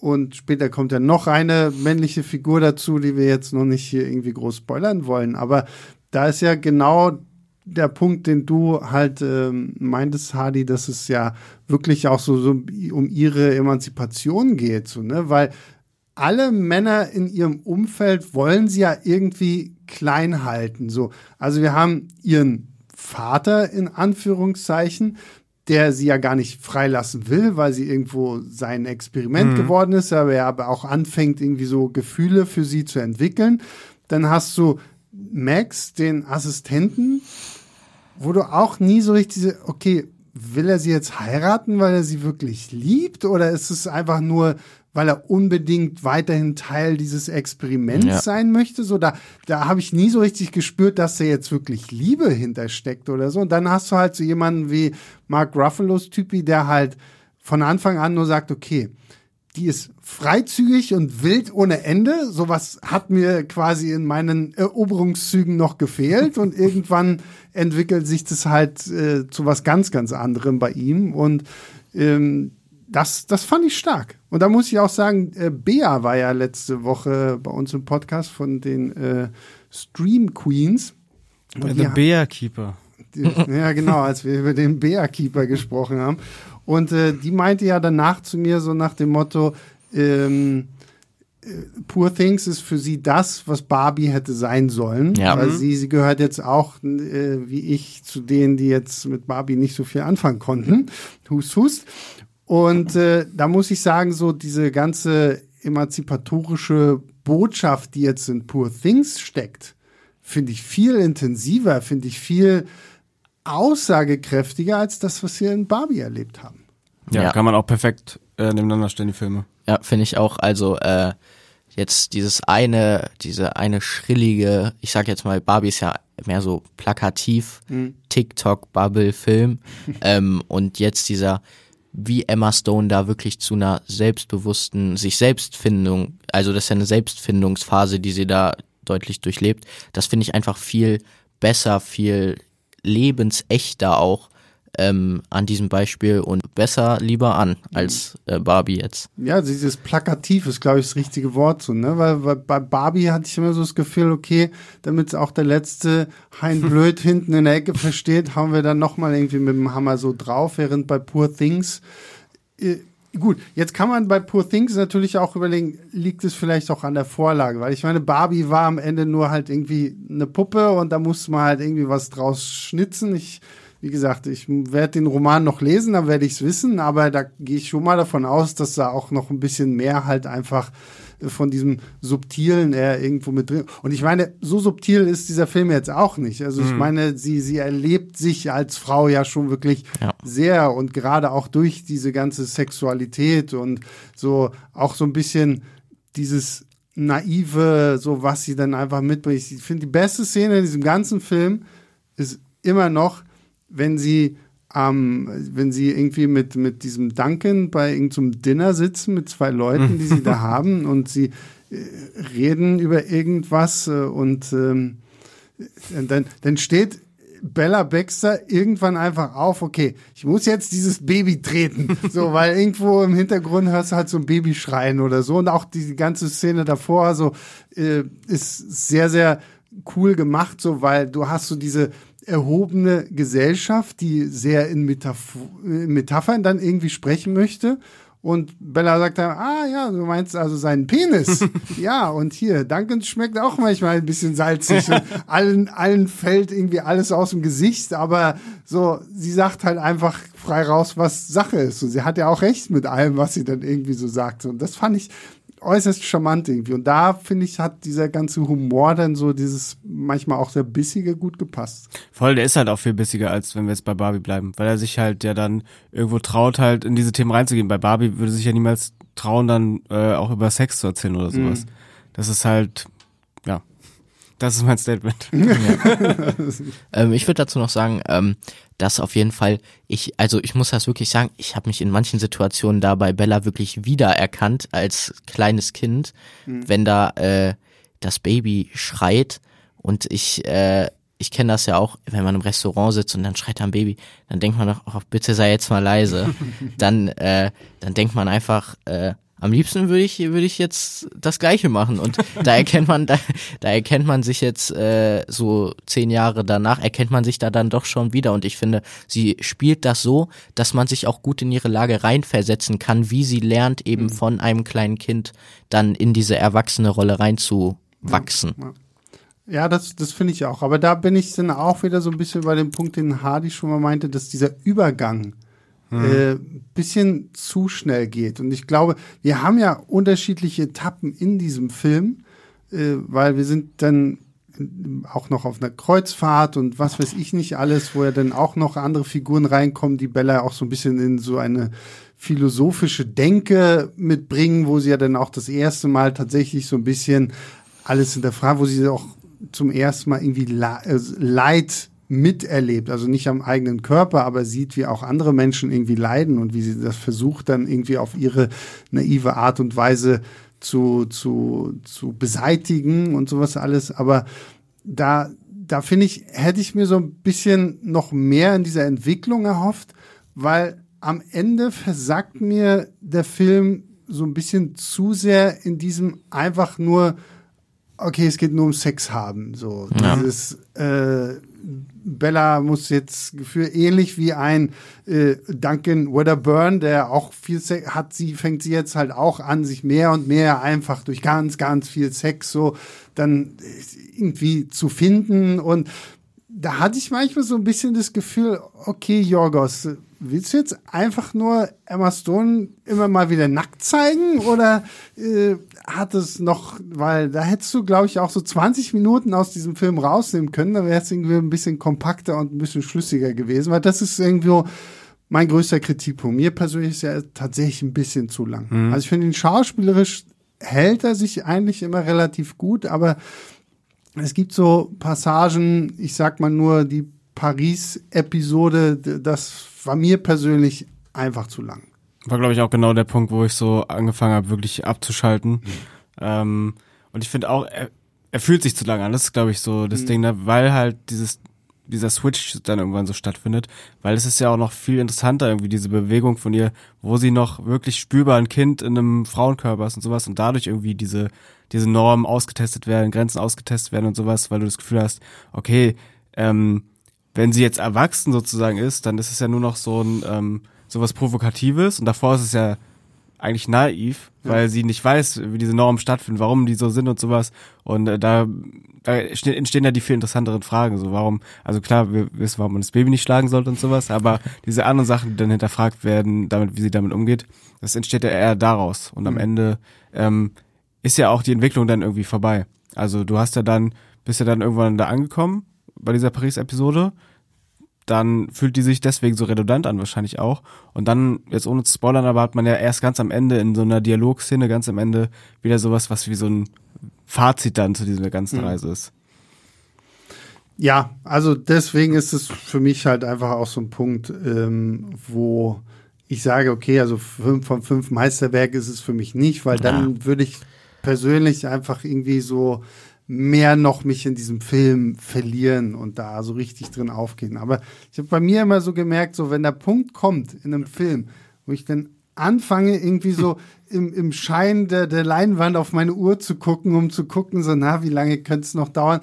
und später kommt ja noch eine männliche Figur dazu, die wir jetzt noch nicht hier irgendwie groß spoilern wollen. Aber da ist ja genau der Punkt, den du halt ähm, meintest, Hardy, dass es ja wirklich auch so, so um ihre Emanzipation geht, so, ne? Weil alle Männer in ihrem Umfeld wollen sie ja irgendwie klein halten. So. Also wir haben ihren Vater in Anführungszeichen, der sie ja gar nicht freilassen will, weil sie irgendwo sein Experiment mhm. geworden ist, aber er aber auch anfängt, irgendwie so Gefühle für sie zu entwickeln. Dann hast du Max, den Assistenten, wo du auch nie so richtig, okay, will er sie jetzt heiraten, weil er sie wirklich liebt? Oder ist es einfach nur, weil er unbedingt weiterhin Teil dieses Experiments ja. sein möchte. So, da, da habe ich nie so richtig gespürt, dass da jetzt wirklich Liebe hintersteckt oder so. Und dann hast du halt so jemanden wie Mark Ruffalos Typi, der halt von Anfang an nur sagt, okay, die ist freizügig und wild ohne Ende. Sowas hat mir quasi in meinen Eroberungszügen noch gefehlt und [laughs] irgendwann entwickelt sich das halt äh, zu was ganz, ganz anderem bei ihm und ähm, das, das fand ich stark. Und da muss ich auch sagen, äh, Bea war ja letzte Woche bei uns im Podcast von den äh, Stream Queens. Bei The Bea Keeper. Die, ja, genau, als wir über den Bea Keeper gesprochen haben. Und äh, die meinte ja danach zu mir so nach dem Motto, ähm, äh, Poor Things ist für sie das, was Barbie hätte sein sollen. Ja. Weil sie, sie gehört jetzt auch, äh, wie ich, zu denen, die jetzt mit Barbie nicht so viel anfangen konnten. Hust, hust. Und äh, da muss ich sagen, so diese ganze emanzipatorische Botschaft, die jetzt in Poor Things steckt, finde ich viel intensiver, finde ich viel aussagekräftiger als das, was wir in Barbie erlebt haben. Ja, ja. kann man auch perfekt äh, nebeneinander stellen, die Filme. Ja, finde ich auch. Also äh, jetzt dieses eine, diese eine schrillige, ich sag jetzt mal, Barbie ist ja mehr so plakativ, mhm. TikTok-Bubble-Film. [laughs] ähm, und jetzt dieser wie Emma Stone da wirklich zu einer selbstbewussten, sich Selbstfindung, also das ist ja eine Selbstfindungsphase, die sie da deutlich durchlebt. Das finde ich einfach viel besser, viel lebensechter auch ähm, an diesem Beispiel und besser lieber an als äh, Barbie jetzt. Ja, dieses Plakativ ist, glaube ich, das richtige Wort so, ne? Weil, weil bei Barbie hatte ich immer so das Gefühl, okay, damit auch der letzte Hein [laughs] Blöd hinten in der Ecke versteht, haben wir dann nochmal irgendwie mit dem Hammer so drauf, während bei Poor Things äh, Gut, jetzt kann man bei Poor Things natürlich auch überlegen, liegt es vielleicht auch an der Vorlage, weil ich meine, Barbie war am Ende nur halt irgendwie eine Puppe und da musste man halt irgendwie was draus schnitzen. Ich, wie gesagt, ich werde den Roman noch lesen, dann werde ich es wissen, aber da gehe ich schon mal davon aus, dass da auch noch ein bisschen mehr halt einfach von diesem Subtilen er irgendwo mit drin. Und ich meine, so subtil ist dieser Film jetzt auch nicht. Also ich meine, sie, sie erlebt sich als Frau ja schon wirklich Ja. sehr und gerade auch durch diese ganze Sexualität und so auch so ein bisschen dieses naive, so was sie dann einfach mitbringt. Ich finde, die beste Szene in diesem ganzen Film ist immer noch, wenn sie ähm, wenn sie irgendwie mit, mit diesem Duncan bei irgendeinem Dinner sitzen mit zwei Leuten, die sie da [laughs] haben und sie äh, reden über irgendwas äh, und ähm, dann, dann steht Bella Baxter irgendwann einfach auf, okay, ich muss jetzt dieses Baby treten. So, [laughs] weil irgendwo im Hintergrund hörst du halt so ein Baby schreien oder so. Und auch die ganze Szene davor, so, äh, ist sehr, sehr cool gemacht, so, weil du hast so diese erhobene Gesellschaft, die sehr in, Metaph Metaphern dann irgendwie sprechen möchte. Und Bella sagt dann, ah ja, du meinst also seinen Penis. [laughs] ja, und hier, Duncan schmeckt auch manchmal ein bisschen salzig. und [laughs] allen, allen fällt irgendwie alles aus dem Gesicht, aber so, sie sagt halt einfach frei raus, was Sache ist. Und sie hat ja auch recht mit allem, was sie dann irgendwie so sagt. Und das fand ich äußerst charmant irgendwie. Und da, finde ich, hat dieser ganze Humor dann so dieses manchmal auch sehr bissige gut gepasst. Voll, der ist halt auch viel bissiger, als wenn wir jetzt bei Barbie bleiben, weil er sich halt ja dann irgendwo traut, halt in diese Themen reinzugehen. Bei Barbie würde sich ja niemals trauen, dann äh, auch über Sex zu erzählen oder sowas. Das ist halt, ja, das ist mein Statement. [laughs] [laughs] Ähm, ich würde dazu noch sagen, ähm, dass auf jeden Fall ich, also ich muss das wirklich sagen, ich habe mich in manchen Situationen da bei Bella wirklich wiedererkannt als kleines Kind, wenn da äh, das Baby schreit und ich, äh, ich kenne das ja auch, wenn man im Restaurant sitzt und dann schreit da ein Baby, dann denkt man doch, oh, bitte sei jetzt mal leise. [laughs] dann, äh, dann denkt man einfach, äh, am liebsten würde ich, würde ich jetzt das Gleiche machen. Und da erkennt man, da, da erkennt man sich jetzt äh, so zehn Jahre danach, erkennt man sich da dann doch schon wieder. Und ich finde, sie spielt das so, dass man sich auch gut in ihre Lage reinversetzen kann, wie sie lernt, eben von einem kleinen Kind dann in diese erwachsene Rolle reinzuwachsen. Ja, das, das finde ich auch. Aber da bin ich dann auch wieder so ein bisschen bei dem Punkt, den Hardy schon mal meinte, dass dieser Übergang äh, bisschen zu schnell geht. Und ich glaube, wir haben ja unterschiedliche Etappen in diesem Film, äh, weil wir sind dann auch noch auf einer Kreuzfahrt und was weiß ich nicht alles, wo ja dann auch noch andere Figuren reinkommen, die Bella auch so ein bisschen in so eine philosophische Denke mitbringen, wo sie ja dann auch das erste Mal tatsächlich so ein bisschen alles hinterfragt, wo sie auch zum ersten Mal irgendwie äh, Leid miterlebt, also nicht am eigenen Körper, aber sieht, wie auch andere Menschen irgendwie leiden und wie sie das versucht dann irgendwie auf ihre naive Art und Weise zu, zu, zu beseitigen und sowas alles. Aber da, da finde ich, hätte ich mir so ein bisschen noch mehr in dieser Entwicklung erhofft, weil am Ende versagt mir der Film so ein bisschen zu sehr in diesem einfach nur, okay, es geht nur um Sex haben. So Ja. dieses äh, Bella muss jetzt Gefühl ähnlich wie ein äh, Duncan Wedderburn, der auch viel Sex hat, sie fängt sie jetzt halt auch an, sich mehr und mehr einfach durch ganz, ganz viel Sex so dann äh, irgendwie zu finden und da hatte ich manchmal so ein bisschen das Gefühl, okay, Jorgos, willst du jetzt einfach nur Emma Stone immer mal wieder nackt zeigen oder äh, hat es noch, weil da hättest du, glaube ich, auch so 20 Minuten aus diesem Film rausnehmen können, da wäre es irgendwie ein bisschen kompakter und ein bisschen schlüssiger gewesen, weil das ist irgendwo mein größter Kritikpunkt. Mir persönlich ist er tatsächlich ein bisschen zu lang. Also ich finde ihn schauspielerisch hält er sich eigentlich immer relativ gut, aber es gibt so Passagen, ich sag mal nur die Paris-Episode, das war mir persönlich einfach zu lang. War, glaube ich, auch genau der Punkt, wo ich so angefangen habe, wirklich abzuschalten. Ähm, und ich finde auch, er, er fühlt sich zu lang an. Das ist, glaube ich, so das Ding, ne? weil halt dieses dieser Switch dann irgendwann so stattfindet, weil es ist ja auch noch viel interessanter irgendwie diese Bewegung von ihr, wo sie noch wirklich spürbar ein Kind in einem Frauenkörper ist und sowas und dadurch irgendwie diese diese Normen ausgetestet werden, Grenzen ausgetestet werden und sowas, weil du das Gefühl hast, okay, ähm, wenn sie jetzt erwachsen sozusagen ist, dann ist es ja nur noch so ein ähm, sowas Provokatives und davor ist es ja eigentlich naiv, weil sie nicht weiß, wie diese Normen stattfinden, warum die so sind und sowas. Und äh, da, da entstehen ja die viel interessanteren Fragen. So, warum, also klar, wir wissen, warum man das Baby nicht schlagen sollte und sowas, aber [laughs] diese anderen Sachen, die dann hinterfragt werden, damit, wie sie damit umgeht, das entsteht ja eher daraus. Und am Ende ähm, ist ja auch die Entwicklung dann irgendwie vorbei. Also du hast ja dann, bist ja dann irgendwann da angekommen bei dieser Paris-Episode dann fühlt die sich deswegen so redundant an, wahrscheinlich auch. Und dann, jetzt ohne zu spoilern, aber hat man ja erst ganz am Ende in so einer Dialogszene, ganz am Ende wieder sowas, was wie so ein Fazit dann zu dieser ganzen Mhm. Reise ist. Ja, also deswegen ist es für mich halt einfach auch so ein Punkt, ähm, wo ich sage, okay, also fünf von fünf Meisterwerk ist es für mich nicht, weil dann würde ich persönlich einfach irgendwie so mehr noch mich in diesem Film verlieren und da so richtig drin aufgehen. Aber ich habe bei mir immer so gemerkt, so wenn der Punkt kommt in einem Film, wo ich dann anfange, irgendwie so [laughs] im, im Schein der, der Leinwand auf meine Uhr zu gucken, um zu gucken, so, na, wie lange könnte es noch dauern?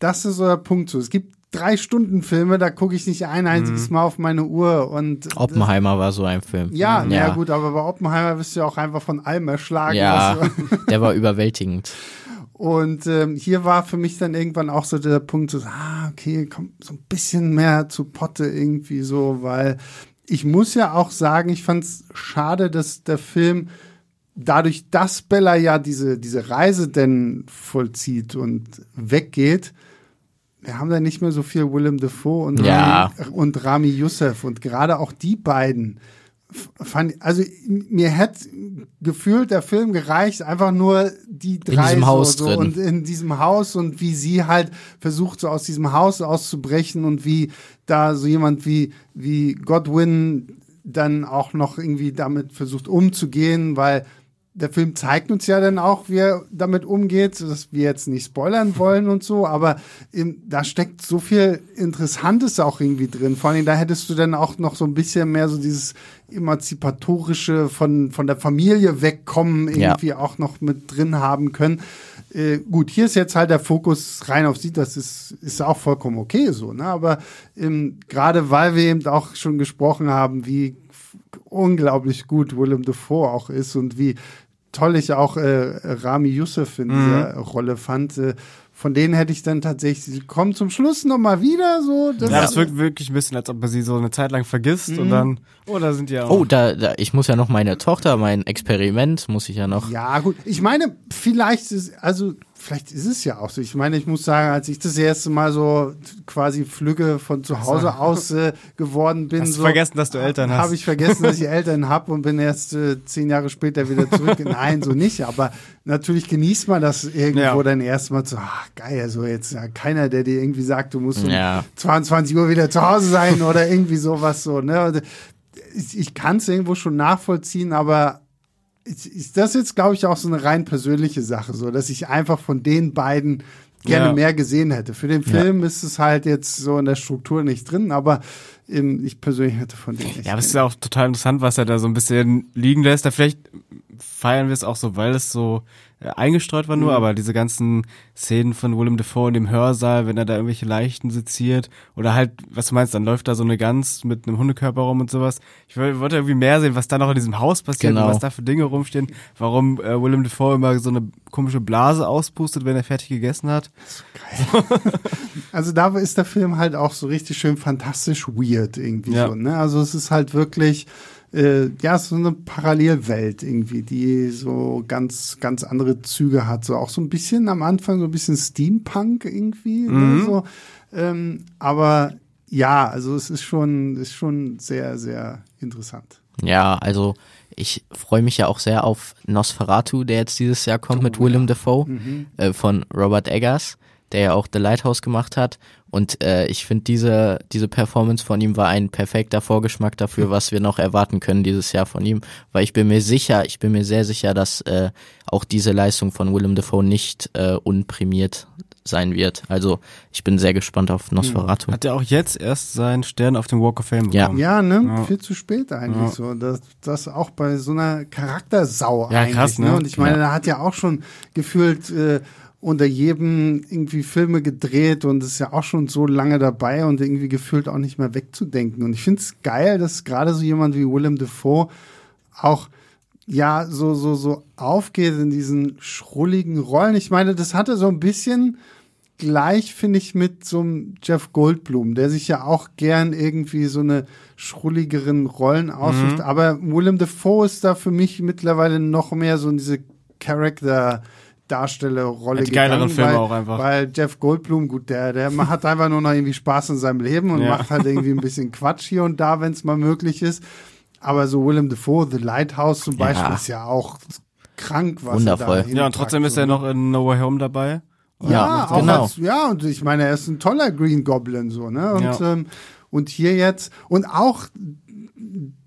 Das ist so der Punkt. So, es gibt drei Stunden Filme, da gucke ich nicht ein einziges Mal auf meine Uhr und Oppenheimer war so ein Film. ja, na ja. gut, aber bei Oppenheimer wirst du ja auch einfach von allem erschlagen. Ja, du- [laughs] der war [laughs] überwältigend. Und ähm, hier war für mich dann irgendwann auch so der Punkt, so, ah, okay, komm, so ein bisschen mehr zu Potte irgendwie so, weil ich muss ja auch sagen, ich fand es schade, dass der Film dadurch, dass Bella ja diese, diese Reise denn vollzieht und weggeht, wir haben da nicht mehr so viel Willem Dafoe und, Ja. Rami, und Rami Youssef und gerade auch die beiden fand also mir hätte gefühlt der Film gereicht, einfach nur die drei diesem so, Haus so drin. und in diesem Haus und wie sie halt versucht so aus diesem Haus auszubrechen und wie da so jemand wie wie Godwin dann auch noch irgendwie damit versucht umzugehen, weil der Film zeigt uns ja dann auch, wie er damit umgeht, dass wir jetzt nicht spoilern [laughs] wollen und so, aber im, da steckt so viel Interessantes auch irgendwie drin. Vor allem, da hättest du dann auch noch so ein bisschen mehr so dieses emanzipatorische von, von der Familie wegkommen irgendwie auch noch mit drin haben können. Äh, gut, hier ist jetzt halt der Fokus rein auf sie, das ist, ist auch vollkommen okay so, ne? Aber ähm, gerade weil wir eben auch schon gesprochen haben, wie unglaublich gut Willem Dafoe auch ist und wie toll ich auch äh, Rami Youssef in dieser Rolle fand. Äh, von denen hätte ich dann tatsächlich, sie kommen zum Schluss noch mal wieder so. Das Ja, es wirkt wirklich ein bisschen, als ob er sie so eine Zeit lang vergisst und dann, oh, da sind die ja auch. Oh, da, da, ich muss ja noch meine Tochter, mein Experiment, muss ich ja noch. Ja, gut. Ich meine, vielleicht ist, also, vielleicht ist es ja auch so. Ich meine, ich muss sagen, als ich das erste Mal so quasi Flügge von zu Hause aus äh, geworden bin, Hast so, vergessen, dass du Eltern hast? Habe ich vergessen, dass ich [laughs] Eltern habe und bin erst äh, zehn Jahre später wieder zurück. Nein, so nicht. Aber natürlich genießt man das irgendwo Ja. dann erstmal so, ach geil, so jetzt ja, keiner, der dir irgendwie sagt, du musst um Ja. 22 Uhr wieder zu Hause sein oder irgendwie sowas so. Ne? Und ich, ich kann es irgendwo schon nachvollziehen, aber ist, das jetzt, glaube ich, auch so eine rein persönliche Sache, so dass ich einfach von den beiden gerne Ja. mehr gesehen hätte. Für den Film ist es halt jetzt so in der Struktur nicht drin, aber ich persönlich hätte von denen Ja, aber es ist ja auch total interessant, was er da so ein bisschen liegen lässt. Da vielleicht feiern wir es auch so, weil es so äh, eingestreut war Mhm. nur, aber diese ganzen Szenen von Willem Dafoe in dem Hörsaal, wenn er da irgendwelche Leichten seziert oder halt, was du meinst, dann läuft da so eine Gans mit einem Hundekörper rum und sowas. Ich woll- wollte irgendwie mehr sehen, was da noch in diesem Haus passiert Genau. und was da für Dinge rumstehen, warum äh, Willem Dafoe immer so eine komische Blase auspustet, wenn er fertig gegessen hat. [laughs] Also da ist der Film halt auch so richtig schön fantastisch weird irgendwie Ja. so. Ne? Also es ist halt wirklich, äh, ja, so eine Parallelwelt irgendwie, die so ganz, ganz andere Züge hat. So auch so ein bisschen am Anfang so ein bisschen Steampunk irgendwie. Ne? So, ähm, aber ja, also es ist schon, ist schon sehr, sehr interessant. Ja, also ich freue mich ja auch sehr auf Nosferatu, der jetzt dieses Jahr kommt mit Willem Dafoe äh, von Robert Eggers. der ja auch The Lighthouse gemacht hat. Und äh, ich finde, diese, diese Performance von ihm war ein perfekter Vorgeschmack dafür, was wir noch erwarten können dieses Jahr von ihm. Weil ich bin mir sicher, ich bin mir sehr sicher, dass äh, auch diese Leistung von Willem Dafoe nicht äh, unprämiert sein wird. Also ich bin sehr gespannt auf Nosferatu. Hat er auch jetzt erst seinen Stern auf dem Walk of Fame Ja. bekommen? Ja, ne? Ja. Viel zu spät eigentlich Ja. so. Das, das auch bei so einer Charaktersau Ja, eigentlich. krass, ne? ne? Und ich meine, Ja. er hat ja auch schon gefühlt äh, unter jedem irgendwie Filme gedreht und ist ja auch schon so lange dabei und irgendwie gefühlt auch nicht mehr wegzudenken. Und ich finde es geil, dass gerade so jemand wie Willem Dafoe auch ja so so so aufgeht in diesen schrulligen Rollen. Ich meine, das hatte so ein bisschen gleich, finde ich, mit so einem Jeff Goldblum, der sich ja auch gern irgendwie so eine schrulligeren Rollen aussucht. Mhm. Aber Willem Dafoe ist da für mich mittlerweile noch mehr so in diese Charakter-Darstellerrolle Ja, die geileren gegangen, Filme weil, auch einfach. Weil Jeff Goldblum, gut, der, der hat einfach nur noch irgendwie Spaß in seinem Leben und Ja. macht halt irgendwie ein bisschen Quatsch hier und da, wenn es mal möglich ist. Aber so Willem Dafoe, The Lighthouse zum Ja. Beispiel, ist ja auch krank, was Wundervoll. er da Ja, und trotzdem ist er noch in No Way Home dabei. ja, Ja, auch genau. als, ja, und ich meine, er ist ein toller Green Goblin, so, ne? Und, Ja. ähm, und hier jetzt, und auch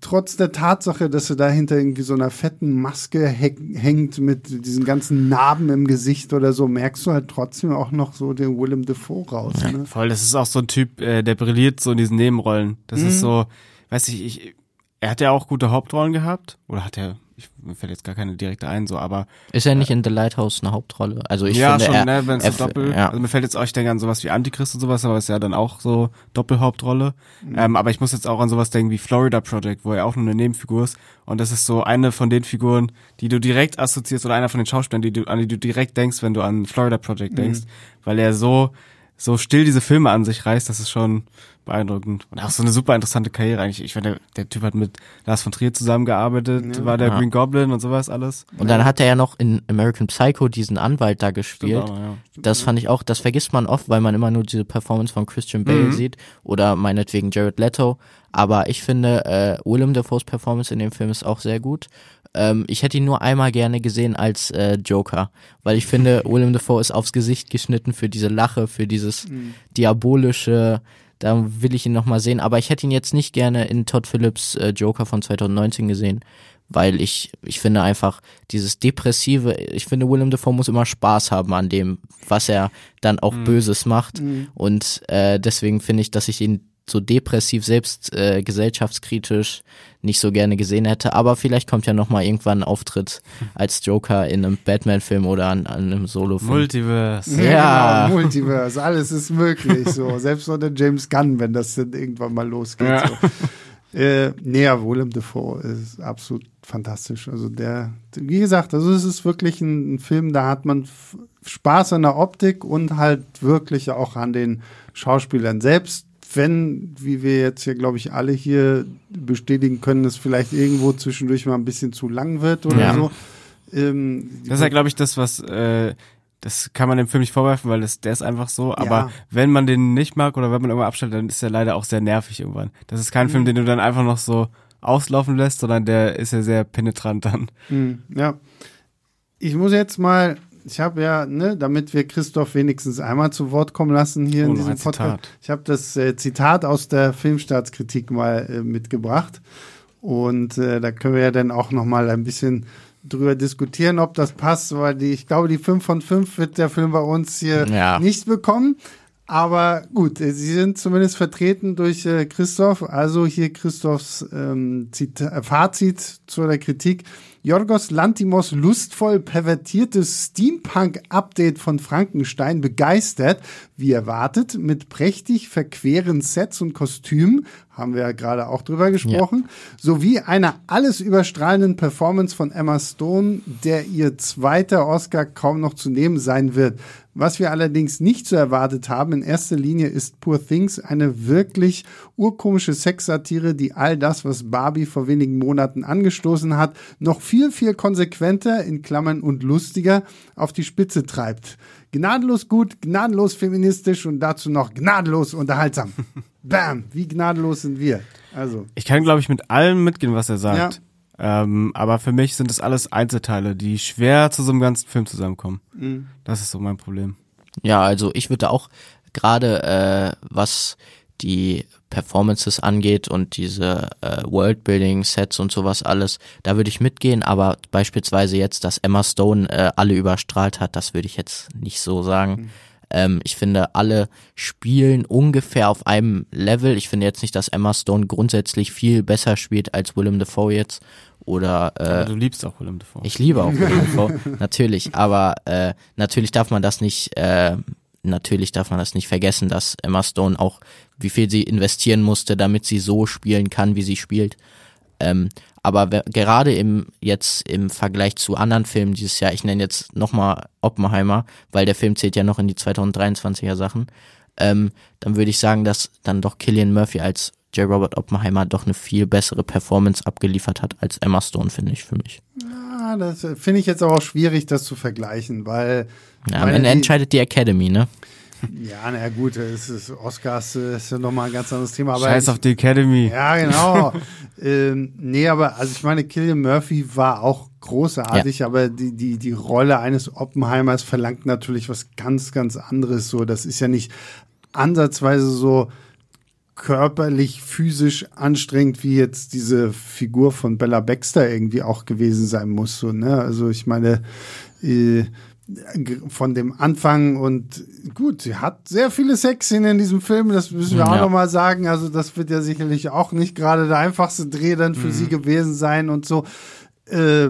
trotz der Tatsache, dass er da hinter irgendwie so einer fetten Maske häng- hängt mit diesen ganzen Narben im Gesicht oder so, merkst du halt trotzdem auch noch so den Willem Dafoe raus, ne? Voll, das ist auch so ein Typ, äh, der brilliert so in diesen Nebenrollen. Das Mhm. ist so, weiß ich, ich, er hat ja auch gute Hauptrollen gehabt. Oder hat er, ich, mir fällt jetzt gar keine direkte ein, so, aber Ist er nicht in The Lighthouse eine Hauptrolle? Also ich ja, finde, schon, er, ne, wenn es er, so doppel, ja. also mir fällt jetzt auch, ich denke an sowas wie Antichrist und sowas, aber ist ja dann auch so Doppelhauptrolle. Ähm, aber ich muss jetzt auch an sowas denken wie Florida Project, wo er auch nur eine Nebenfigur ist. Und das ist so eine von den Figuren, die du direkt assoziierst oder einer von den Schauspielern, die du, an die du direkt denkst, wenn du an Florida Project denkst, weil er so, so still diese Filme an sich reißt, das ist schon beeindruckend. Und auch so eine super interessante Karriere eigentlich. Ich finde, der, der Typ hat mit Lars von Trier zusammengearbeitet, war der Ja. Green Goblin und sowas alles. Und dann hat er ja noch in American Psycho diesen Anwalt da gespielt. Auch, ja. Das fand ich auch, das vergisst man oft, weil man immer nur diese Performance von Christian Bale Mhm. sieht oder meinetwegen Jared Leto. Aber ich finde, äh, Willem Dafoes Performance in dem Film ist auch sehr gut. Ähm, ich hätte ihn nur einmal gerne gesehen als äh, Joker, weil ich finde, [laughs] Willem Dafoe ist aufs Gesicht geschnitten für diese Lache, für dieses diabolische. Da will ich ihn noch mal sehen. Aber ich hätte ihn jetzt nicht gerne in Todd Phillips äh, Joker von 2019 gesehen weil ich, ich finde einfach dieses Depressive, ich finde Willem Dafoe muss immer Spaß haben an dem, was er dann auch Böses macht. Und äh, deswegen finde ich, dass ich ihn so depressiv, selbst äh, gesellschaftskritisch nicht so gerne gesehen hätte, aber vielleicht kommt ja noch mal irgendwann ein Auftritt als Joker in einem Batman-Film oder an, an einem Solo-Film. Multiverse. Ja. genau, Multiverse, alles ist möglich, so. Selbst unter James Gunn, wenn das dann irgendwann mal losgeht, Ja. so. Äh, nee, ja, Willem Dafoe ist absolut fantastisch. Also der, wie gesagt, also es ist wirklich ein, ein Film, da hat man Spaß an der Optik und halt wirklich auch an den Schauspielern selbst. Wenn, wie wir jetzt hier, glaube ich, alle hier bestätigen können, es vielleicht irgendwo zwischendurch mal ein bisschen zu lang wird oder Ja. so. Ähm, Das ist ja, glaube ich, das, was, äh, das kann man dem Film nicht vorwerfen, weil das, der ist einfach so. Aber Ja. wenn man den nicht mag oder wenn man irgendwann abstellt, dann ist er leider auch sehr nervig irgendwann. Das ist kein Film, den du dann einfach noch so auslaufen lässt, sondern der ist ja sehr penetrant dann. Hm, ja. Ich muss jetzt mal, ich habe ja, ne, damit wir Christoph wenigstens einmal zu Wort kommen lassen hier Oh, in diesem Podcast. Ich habe das äh, Zitat aus der Filmstaatskritik mal äh, mitgebracht. Und äh, da können wir ja dann auch noch mal ein bisschen drüber diskutieren, ob das passt, weil die, ich glaube, die 5 von 5 wird der Film bei uns hier Ja. nicht bekommen. Aber gut, äh, sie sind zumindest vertreten durch äh, Christoph. Also hier Christophs ähm, Zita äh, Fazit zu der Kritik. Jorgos Lantimos lustvoll pervertiertes Steampunk-Update von Frankenstein begeistert, wie erwartet, mit prächtig verqueren Sets und Kostümen, haben wir ja gerade auch drüber gesprochen, sowie einer alles überstrahlenden Performance von Emma Stone, der ihr zweiter Oscar kaum noch zu nehmen sein wird. Was wir allerdings nicht so erwartet haben, in erster Linie ist Poor Things eine wirklich urkomische Sexsatire, die all das, was Barbie vor wenigen Monaten angestoßen hat, noch viel, viel konsequenter, in Klammern und lustiger, auf die Spitze treibt. Gnadenlos gut, gnadenlos feministisch und dazu noch gnadenlos unterhaltsam. [laughs] Bam! Wie gnadenlos sind wir? Also, Ich kann, glaube ich, mit allem mitgehen, was er sagt. Ähm, aber für mich sind das alles Einzelteile, die schwer zu so einem ganzen Film zusammenkommen. Mhm. Das ist so mein Problem. Ja, also ich würde auch gerade äh, was die Performances angeht und diese äh, Worldbuilding-Sets und sowas alles, da würde ich mitgehen, aber beispielsweise jetzt, dass Emma Stone äh, alle überstrahlt hat, das würde ich jetzt nicht so sagen. Mhm. Ähm, ich finde, alle spielen ungefähr auf einem Level. Ich finde jetzt nicht, dass Emma Stone grundsätzlich viel besser spielt als Willem Dafoe jetzt. Oder äh, aber du liebst auch Willem Dafoe. Ich liebe auch Willem [laughs] Dafoe, natürlich. Aber äh, natürlich darf man das nicht äh, natürlich darf man das nicht vergessen, dass Emma Stone auch, wie viel sie investieren musste, damit sie so spielen kann, wie sie spielt. Ähm, aber gerade im jetzt im Vergleich zu anderen Filmen dieses Jahr, ich nenne jetzt nochmal Oppenheimer, weil der Film zählt ja noch in die 2023er Sachen, ähm, dann würde ich sagen, dass dann doch Killian Murphy als J. Robert Oppenheimer doch eine viel bessere Performance abgeliefert hat als Emma Stone, finde ich, für mich. Ja, das finde ich jetzt aber auch schwierig, das zu vergleichen, weil. Ja, am Ende entscheidet die Academy, ne? Ja, na gut, es ist Oscars ist ja nochmal ein ganz anderes Thema. Aber Scheiß auf die Academy. Ja, genau. [laughs] ähm, nee, aber also ich meine, Killian Murphy war auch großartig, ja. aber die, die, die Rolle eines Oppenheimers verlangt natürlich was ganz, ganz anderes. So, das ist ja nicht ansatzweise so körperlich, physisch anstrengend, wie jetzt diese Figur von Bella Baxter irgendwie auch gewesen sein muss. So, ne? Also ich meine, äh, von dem Anfang und gut, sie hat sehr viele Sexszenen in diesem Film, das müssen wir ja. auch nochmal sagen. Also das wird ja sicherlich auch nicht gerade der einfachste Dreh dann für mhm. sie gewesen sein und so. Äh,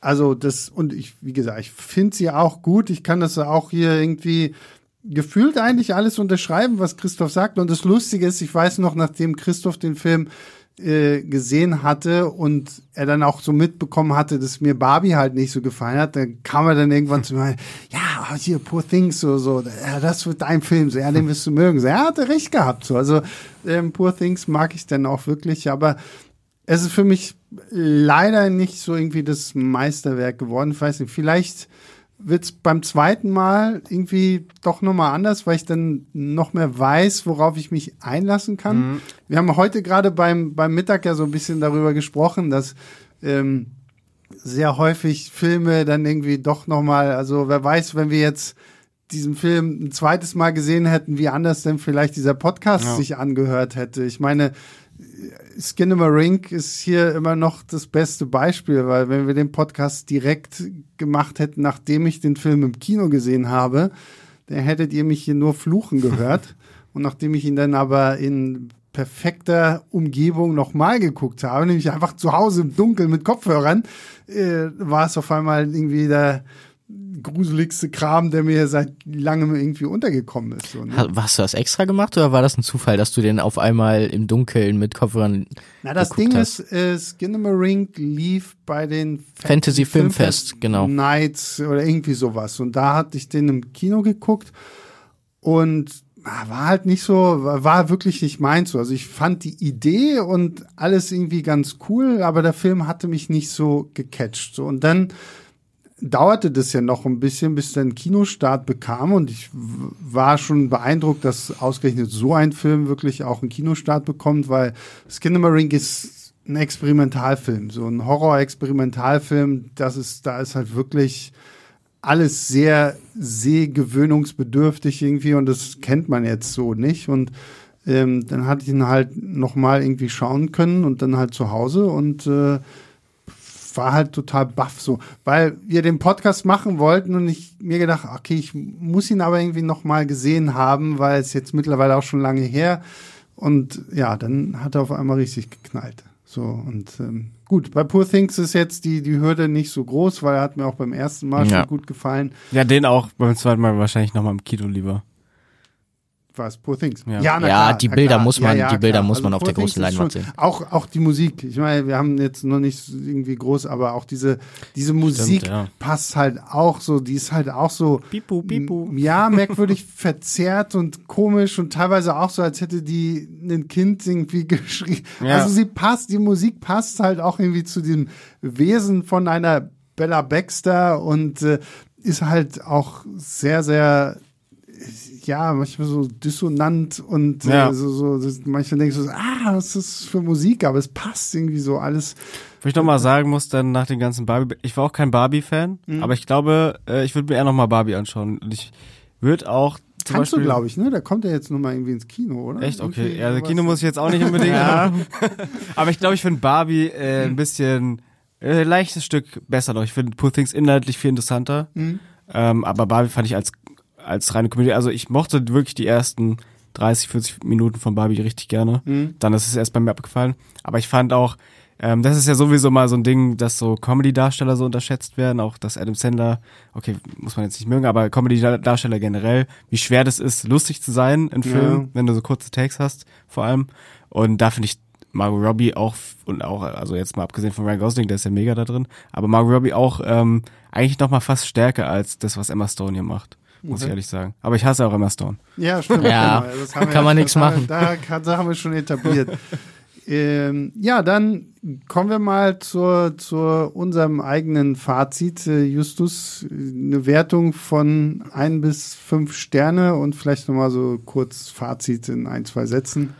also das, und ich, wie gesagt, ich finde sie auch gut. Ich kann das auch hier irgendwie gefühlt eigentlich alles unterschreiben, was Christoph sagt. Und das Lustige ist, ich weiß noch, nachdem Christoph den Film äh, gesehen hatte und er dann auch so mitbekommen hatte, dass mir Barbie halt nicht so gefallen hat, dann kam er dann irgendwann zu mir, [laughs] ja, hier, Poor Things, so, so, ja, das wird dein Film, so, ja, den wirst du mögen. So, er hatte recht gehabt, so, also, ähm, Poor Things mag ich dann auch wirklich, aber es ist für mich leider nicht so irgendwie das Meisterwerk geworden. Ich weiß nicht, vielleicht wird es beim zweiten Mal irgendwie doch nochmal anders, weil ich dann noch mehr weiß, worauf ich mich einlassen kann. Mhm. Wir haben heute gerade beim, beim Mittag ja so ein bisschen darüber gesprochen, dass ähm, sehr häufig Filme dann irgendwie doch nochmal, also wer weiß, wenn wir jetzt diesen Film ein zweites Mal gesehen hätten, wie anders denn vielleicht dieser Podcast ja. sich angehört hätte. Ich meine, Skinamarink ist hier immer noch das beste Beispiel, weil wenn wir den Podcast direkt gemacht hätten, nachdem ich den Film im Kino gesehen habe, dann hättet ihr mich hier nur fluchen gehört. [laughs] Und nachdem ich ihn dann aber in perfekter Umgebung nochmal geguckt habe, nämlich einfach zu Hause im Dunkeln mit Kopfhörern, äh, war es auf einmal irgendwie der gruseligste Kram, der mir seit langem irgendwie untergekommen ist. So, ne? Hast du das extra gemacht oder war das ein Zufall, dass du den auf einmal im Dunkeln mit Kopfhörern Na, das Ding hast? ist, äh, Skinamarink lief bei den Fantasy, Fantasy Filmfest, genau. Nights oder irgendwie sowas. Und da hatte ich den im Kino geguckt und ah, war halt nicht so, war wirklich nicht meins so. Also ich fand die Idee und alles irgendwie ganz cool, aber der Film hatte mich nicht so gecatcht. So. Und dann dauerte das ja noch ein bisschen, bis der Kinostart bekam. Und ich war schon beeindruckt, dass ausgerechnet so ein Film wirklich auch einen Kinostart bekommt, weil Skinamarink ist ein Experimentalfilm, so ein Horror-Experimentalfilm, das ist, da ist halt wirklich alles sehr sehgewöhnungsbedürftig irgendwie und das kennt man jetzt so nicht. Und ähm, dann hatte ich ihn halt noch mal irgendwie schauen können und dann halt zu Hause und äh, war halt total baff so, weil wir den Podcast machen wollten und ich mir gedacht, okay, ich muss ihn aber irgendwie noch mal gesehen haben, weil es jetzt mittlerweile auch schon lange her und ja, dann hat er auf einmal richtig geknallt. So und ähm, gut, bei Poor Things ist jetzt die die Hürde nicht so groß, weil er hat mir auch beim ersten Mal ja. schon gut gefallen. Ja, den auch beim zweiten Mal wahrscheinlich noch mal im Kino lieber was Poor Things. Ja, ja, ja die Bilder muss man, ja, ja, die Bilder klar. muss man also auf Poor der großen Leinwand sehen. Auch, auch die Musik. Ich meine, wir haben jetzt noch nicht irgendwie groß, aber auch diese, diese Musik Stimmt, passt halt auch so, die ist halt auch so, Pipu, Pipu. ja, [laughs] merkwürdig verzerrt und komisch und teilweise auch so, als hätte die ein Kind irgendwie [laughs] geschrieben. Also sie passt, die Musik passt halt auch irgendwie zu dem Wesen von einer Bella Baxter und äh, ist halt auch sehr, sehr ja, manchmal so dissonant und ja. äh, so, so manchmal denkst du, so, ah, was ist das für Musik, aber es passt irgendwie so alles. Wo ich nochmal sagen muss, dann nach den ganzen Barbie, ich war auch kein Barbie-Fan, mhm. aber ich glaube, äh, ich würde mir eher nochmal Barbie anschauen. Und ich wird auch zum Kannst du, Beispiel, glaube ich, ne? Da kommt er jetzt nochmal irgendwie ins Kino, oder? Echt? Okay. Irgendwie Ja, also sowas. Kino muss ich jetzt auch nicht unbedingt. [laughs] ja. [laughs] Aber ich glaube, ich finde Barbie äh, ein bisschen äh, leichtes Stück besser noch. Ich finde Poor Things inhaltlich viel interessanter. Mhm. Ähm, aber Barbie fand ich als, als reine Komödie. Also ich mochte wirklich die ersten 30, 40 Minuten von Barbie richtig gerne. Mhm. Dann ist es erst bei mir abgefallen. Aber ich fand auch, ähm, das ist ja sowieso mal so ein Ding, dass so Comedy-Darsteller so unterschätzt werden. Auch dass Adam Sandler, okay, muss man jetzt nicht mögen, aber Comedy-Darsteller generell, wie schwer das ist, lustig zu sein in Filmen, Ja. wenn du so kurze Takes hast, vor allem. Und da finde ich Margot Robbie auch, und auch, also jetzt mal abgesehen von Ryan Gosling, der ist ja mega da drin, aber Margot Robbie auch ähm, eigentlich noch mal fast stärker als das, was Emma Stone hier macht, muss ich Okay. ehrlich sagen. Aber ich hasse auch Emma Stone. Ja, stimmt. Ja, genau. Das haben wir kann man wir- machen. Da, kann- da haben wir schon etabliert. [laughs] ähm, ja, dann kommen wir mal zur, zu unserem eigenen Fazit. Äh, Justus, eine Wertung von ein bis fünf Sterne und vielleicht nochmal so kurz Fazit in ein, zwei Sätzen.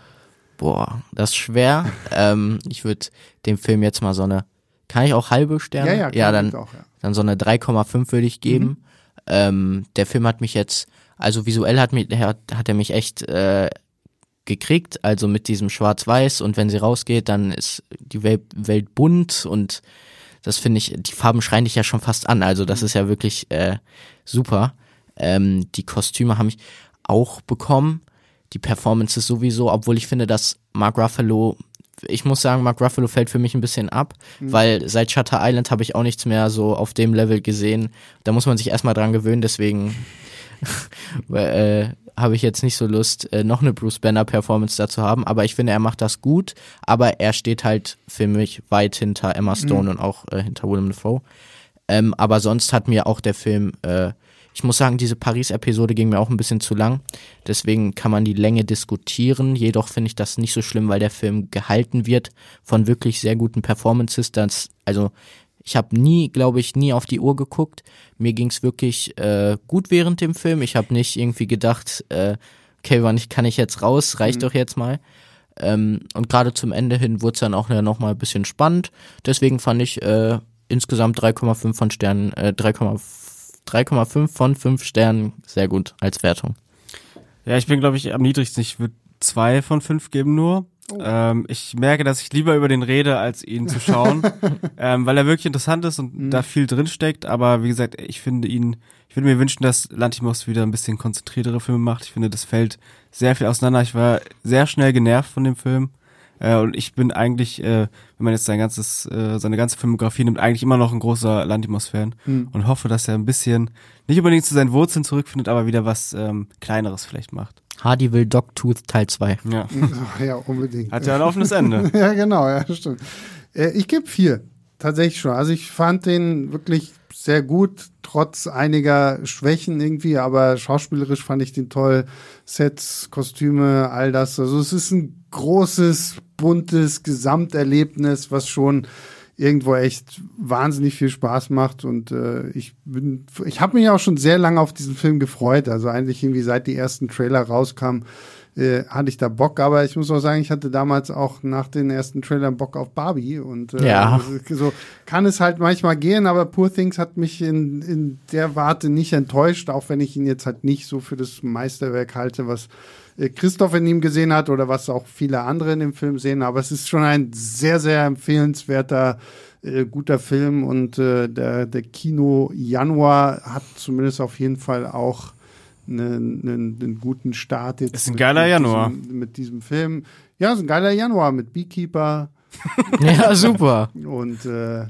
Boah, das ist schwer. [laughs] ähm, ich würde dem Film jetzt mal so eine, kann ich auch halbe Sterne? Ja, ja, klar, ja dann, auch, ja. dann so eine 3,5 würde ich geben. Ähm, der Film hat mich jetzt, also visuell hat, mich, hat, hat er mich echt äh, gekriegt, also mit diesem Schwarz-Weiß und wenn sie rausgeht, dann ist die Welt, Welt bunt und das finde ich, die Farben schreien dich ja schon fast an, also das ist ja wirklich äh, super. Ähm, die Kostüme haben mich auch bekommen, die Performances sowieso, obwohl ich finde, dass Mark Ruffalo, ich muss sagen, Mark Ruffalo fällt für mich ein bisschen ab, weil seit Shutter Island habe ich auch nichts mehr so auf dem Level gesehen. Da muss man sich erstmal dran gewöhnen, deswegen [laughs] äh, habe ich jetzt nicht so Lust, äh, noch eine Bruce Banner Performance dazu haben, aber ich finde, er macht das gut, aber er steht halt für mich weit hinter Emma Stone und auch äh, hinter Willem Dafoe. Ähm, aber sonst hat mir auch der Film, äh, ich muss sagen, diese Paris-Episode ging mir auch ein bisschen zu lang. Deswegen kann man die Länge diskutieren. Jedoch finde ich das nicht so schlimm, weil der Film gehalten wird von wirklich sehr guten Performances. Das, also ich habe nie, glaube ich, nie auf die Uhr geguckt. Mir ging es wirklich äh, gut während dem Film. Ich habe nicht irgendwie gedacht, äh, okay, wann ich, kann ich jetzt raus? Reicht doch jetzt mal. Ähm, und gerade zum Ende hin wurde es dann auch ja noch mal ein bisschen spannend. Deswegen fand ich äh, insgesamt 3,5 von Sternen, äh, 3,5 3,5 von 5 Sternen sehr gut als Wertung. Ja, ich bin, glaube ich, am niedrigsten. Ich würde zwei von fünf geben nur. Ähm, ich merke, dass ich lieber über den rede, als ihn zu schauen, [laughs] ähm, weil er wirklich interessant ist und da viel drin steckt. Aber wie gesagt, ich finde ihn, ich würde mir wünschen, dass Lantimos wieder ein bisschen konzentriertere Filme macht. Ich finde, das fällt sehr viel auseinander. Ich war sehr schnell genervt von dem Film. Äh, und ich bin eigentlich, äh, wenn man jetzt sein ganzes, äh, seine ganze Filmografie nimmt, eigentlich immer noch ein großer Lantimos-Fan und hoffe, dass er ein bisschen, nicht unbedingt zu seinen Wurzeln zurückfindet, aber wieder was ähm, Kleineres vielleicht macht. Hardy will Dogtooth Teil 2. Ja. [laughs] Ja, unbedingt. Hat ja ein offenes Ende. [laughs] Ja, genau, ja, stimmt. Äh, ich gebe vier. Tatsächlich schon. Also ich fand den wirklich sehr gut, trotz einiger Schwächen irgendwie, aber schauspielerisch fand ich den toll. Sets, Kostüme, all das. Also es ist ein großes, buntes Gesamterlebnis, was schon irgendwo echt wahnsinnig viel Spaß macht. Und äh, ich bin ich habe mich auch schon sehr lange auf diesen Film gefreut. Also eigentlich irgendwie seit die ersten Trailer rauskamen äh, hatte ich da Bock, aber ich muss auch sagen, ich hatte damals auch nach den ersten Trailern Bock auf Barbie. Und äh, Ja. so kann es halt manchmal gehen, aber Poor Things hat mich in, in der Warte nicht enttäuscht, auch wenn ich ihn jetzt halt nicht so für das Meisterwerk halte, was Christoph in ihm gesehen hat oder was auch viele andere in dem Film sehen, aber es ist schon ein sehr, sehr empfehlenswerter äh, guter Film und äh, der, der Kino Januar hat zumindest auf jeden Fall auch einen, einen, einen guten Start jetzt. Ist ein mit- geiler mit Januar. Diesem, mit diesem Film. Ja, ist ein geiler Januar mit Beekeeper [laughs] Ja, super. und äh,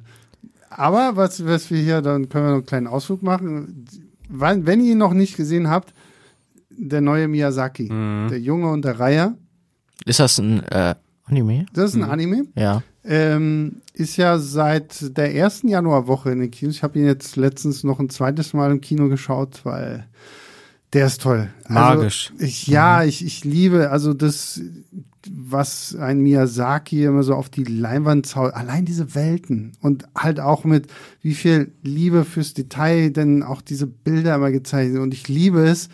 aber was, was wir hier, dann können wir noch einen kleinen Ausflug machen. Wenn ihr ihn noch nicht gesehen habt, der neue Miyazaki, der Junge und der Reiher, Ist das ein äh, Anime? das ist ein Anime. Ja. Ähm, ist ja seit der ersten Januarwoche in den Kinos. Ich habe ihn jetzt letztens noch ein zweites Mal im Kino geschaut, weil der ist toll. Magisch. Also, ich, ja, ich, ich liebe, also das, was ein Miyazaki immer so auf die Leinwand zaubert, allein diese Welten und halt auch mit wie viel Liebe fürs Detail denn auch diese Bilder immer gezeichnet sind. Und ich liebe es,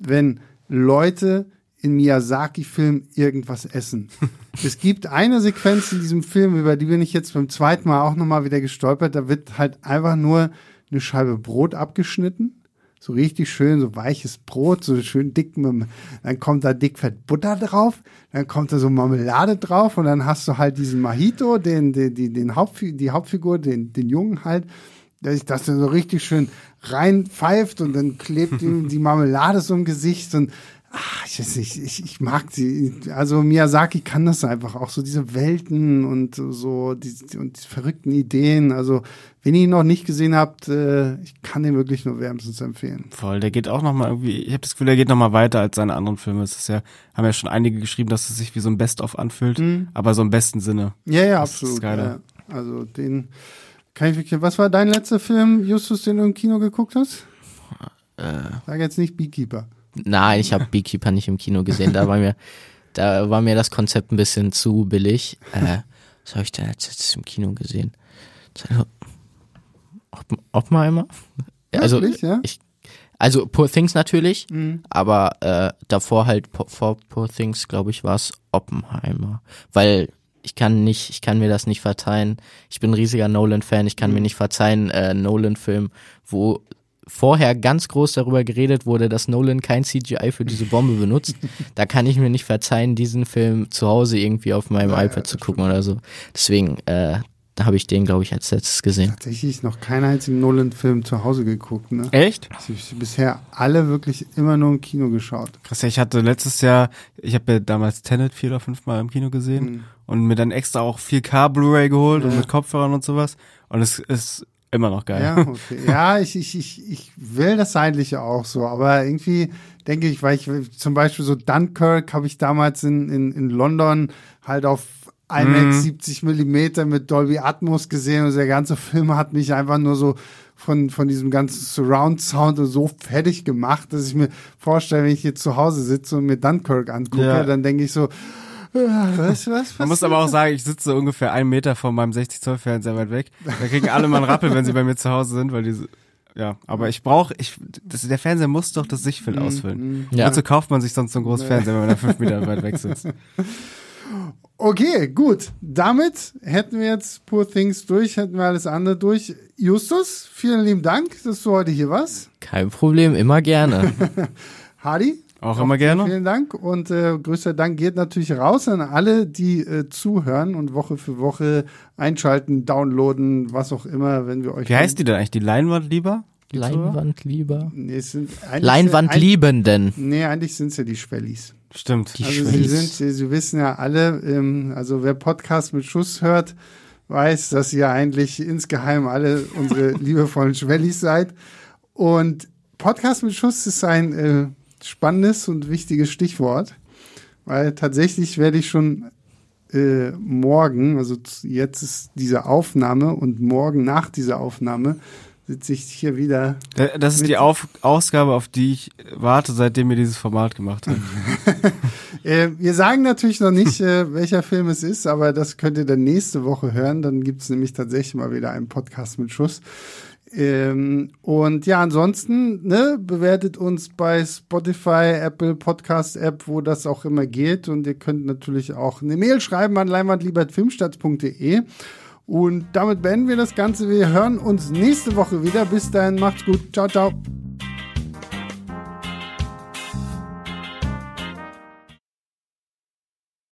wenn Leute in Miyazaki-Filmen irgendwas essen. [laughs] es gibt eine Sequenz in diesem Film, über die bin ich jetzt beim zweiten Mal auch nochmal wieder gestolpert. Da wird halt einfach nur eine Scheibe Brot abgeschnitten, so richtig schön, so weiches Brot, so schön dick dann kommt da dickfett Butter drauf, dann kommt da so Marmelade drauf und dann hast du halt diesen Mojito, den, den, den, den Hauptfi die Hauptfigur, den, den Jungen halt, sich das dann so richtig schön reinpfeift und dann klebt ihm [laughs] die Marmelade so im Gesicht und ach, ich weiß nicht, ich, ich mag sie. Also Miyazaki kann das einfach auch so diese Welten und so die, und die verrückten Ideen. Also wenn ihr ihn noch nicht gesehen habt, äh, ich kann den wirklich nur wärmstens empfehlen. Voll, der geht auch nochmal irgendwie, ich habe das Gefühl, der geht nochmal weiter als seine anderen Filme. Es ist ja, haben ja schon einige geschrieben, dass es sich wie so ein Best-of anfühlt, aber so im besten Sinne. Ja, ja, Das ist absolut. geiler. Ja. Also den kann ich wirklich. Was war dein letzter Film, Justus, den du im Kino geguckt hast? Sag jetzt nicht Beekeeper. Nein, ich habe Beekeeper nicht im Kino gesehen. Da war mir, da war mir das Konzept ein bisschen zu billig. Äh, was habe ich denn als letztes im Kino gesehen? Oppen- Oppenheimer? Also, ja? ich, also Poor Things natürlich, Mhm. aber äh, davor halt vor Poor Things, glaube ich, war es Oppenheimer. Weil ich kann nicht, ich kann mir das nicht verzeihen. Ich bin ein riesiger Nolan-Fan, ich kann mir nicht verzeihen, äh, Nolan-Film, wo vorher ganz groß darüber geredet wurde, dass Nolan kein CGI für diese Bombe benutzt. [laughs] da kann ich mir nicht verzeihen, diesen Film zu Hause irgendwie auf meinem Ja, ja, iPad zu gucken oder so. Deswegen, äh, da habe ich den, glaube ich, als letztes gesehen. Tatsächlich noch keinen einzigen Nolan-Film zu Hause geguckt. Ne? Echt? Ich hab bisher alle wirklich immer nur im Kino geschaut. Krass, ja, ich hatte letztes Jahr, ich habe ja damals Tenet vier oder fünf Mal im Kino gesehen Mhm. und mir dann extra auch 4K Blu-ray geholt und Ja. mit Kopfhörern und sowas. Und es ist immer noch geil. Ja, okay. [laughs] ja, ich, ich, ich, ich will das eigentlich auch so, aber irgendwie denke ich, weil ich zum Beispiel so Dunkirk habe ich damals in, in, in London halt auf IMAX Mhm. 70 Millimeter mit Dolby Atmos gesehen und der ganze Film hat mich einfach nur so von, von diesem ganzen Surround-Sound so fertig gemacht, dass ich mir vorstelle, wenn ich jetzt zu Hause sitze und mir Dunkirk angucke, Ja. dann denke ich so, äh, was, was, was? Man muss aber auch sagen, ich sitze ungefähr einen Meter von meinem 60 Zoll Fernseher weit weg. Da kriegen alle mal einen Rappel, wenn sie bei mir zu Hause sind, weil diese, ja, aber ich brauche, ich, das, der Fernseher muss doch das Sichtfeld Mhm. ausfüllen. Ja. Dazu kauft man sich sonst so einen großen Fernseher, wenn man da fünf Meter weit weg sitzt. [laughs] Okay, gut. Damit hätten wir jetzt Poor Things durch, hätten wir alles andere durch. Justus, vielen lieben Dank, dass du heute hier warst. Kein Problem, immer gerne. [laughs] Hardy, Auch immer gerne. vielen Dank. Und äh, größter Dank geht natürlich raus an alle, die äh, zuhören und Woche für Woche einschalten, downloaden, was auch immer, wenn wir euch. Wie heißt die denn eigentlich? Die Leinwand lieber? Leinwand lieber. Nee, es sind eigentlich- Leinwand liebenden. Nee, eigentlich sind es ja die Schwellis. Stimmt. Die Also sie sind, sie, sie wissen ja alle, ähm, also wer Podcast mit Schuss hört, weiß, dass ihr eigentlich insgeheim alle unsere [laughs] liebevollen Schwellis seid. Und Podcast mit Schuss ist ein äh, spannendes und wichtiges Stichwort, weil tatsächlich werde ich schon äh, morgen, also jetzt ist diese Aufnahme und morgen nach dieser Aufnahme sitze ich hier wieder Da- Das ist die Auf Ausgabe, auf die ich warte, seitdem wir dieses Format gemacht haben. [laughs] Äh, wir sagen natürlich noch nicht, äh, welcher Film es ist, aber das könnt ihr dann nächste Woche hören. Dann gibt's nämlich tatsächlich mal wieder einen Podcast mit Schuss. Ähm, und ja, ansonsten, ne, bewertet uns bei Spotify, Apple Podcast App, wo das auch immer geht. Und ihr könnt natürlich auch eine Mail schreiben an leinwandliebertfilmstadt.de. Und damit beenden wir das Ganze. Wir hören uns nächste Woche wieder. Bis dahin, macht's gut. Ciao, ciao.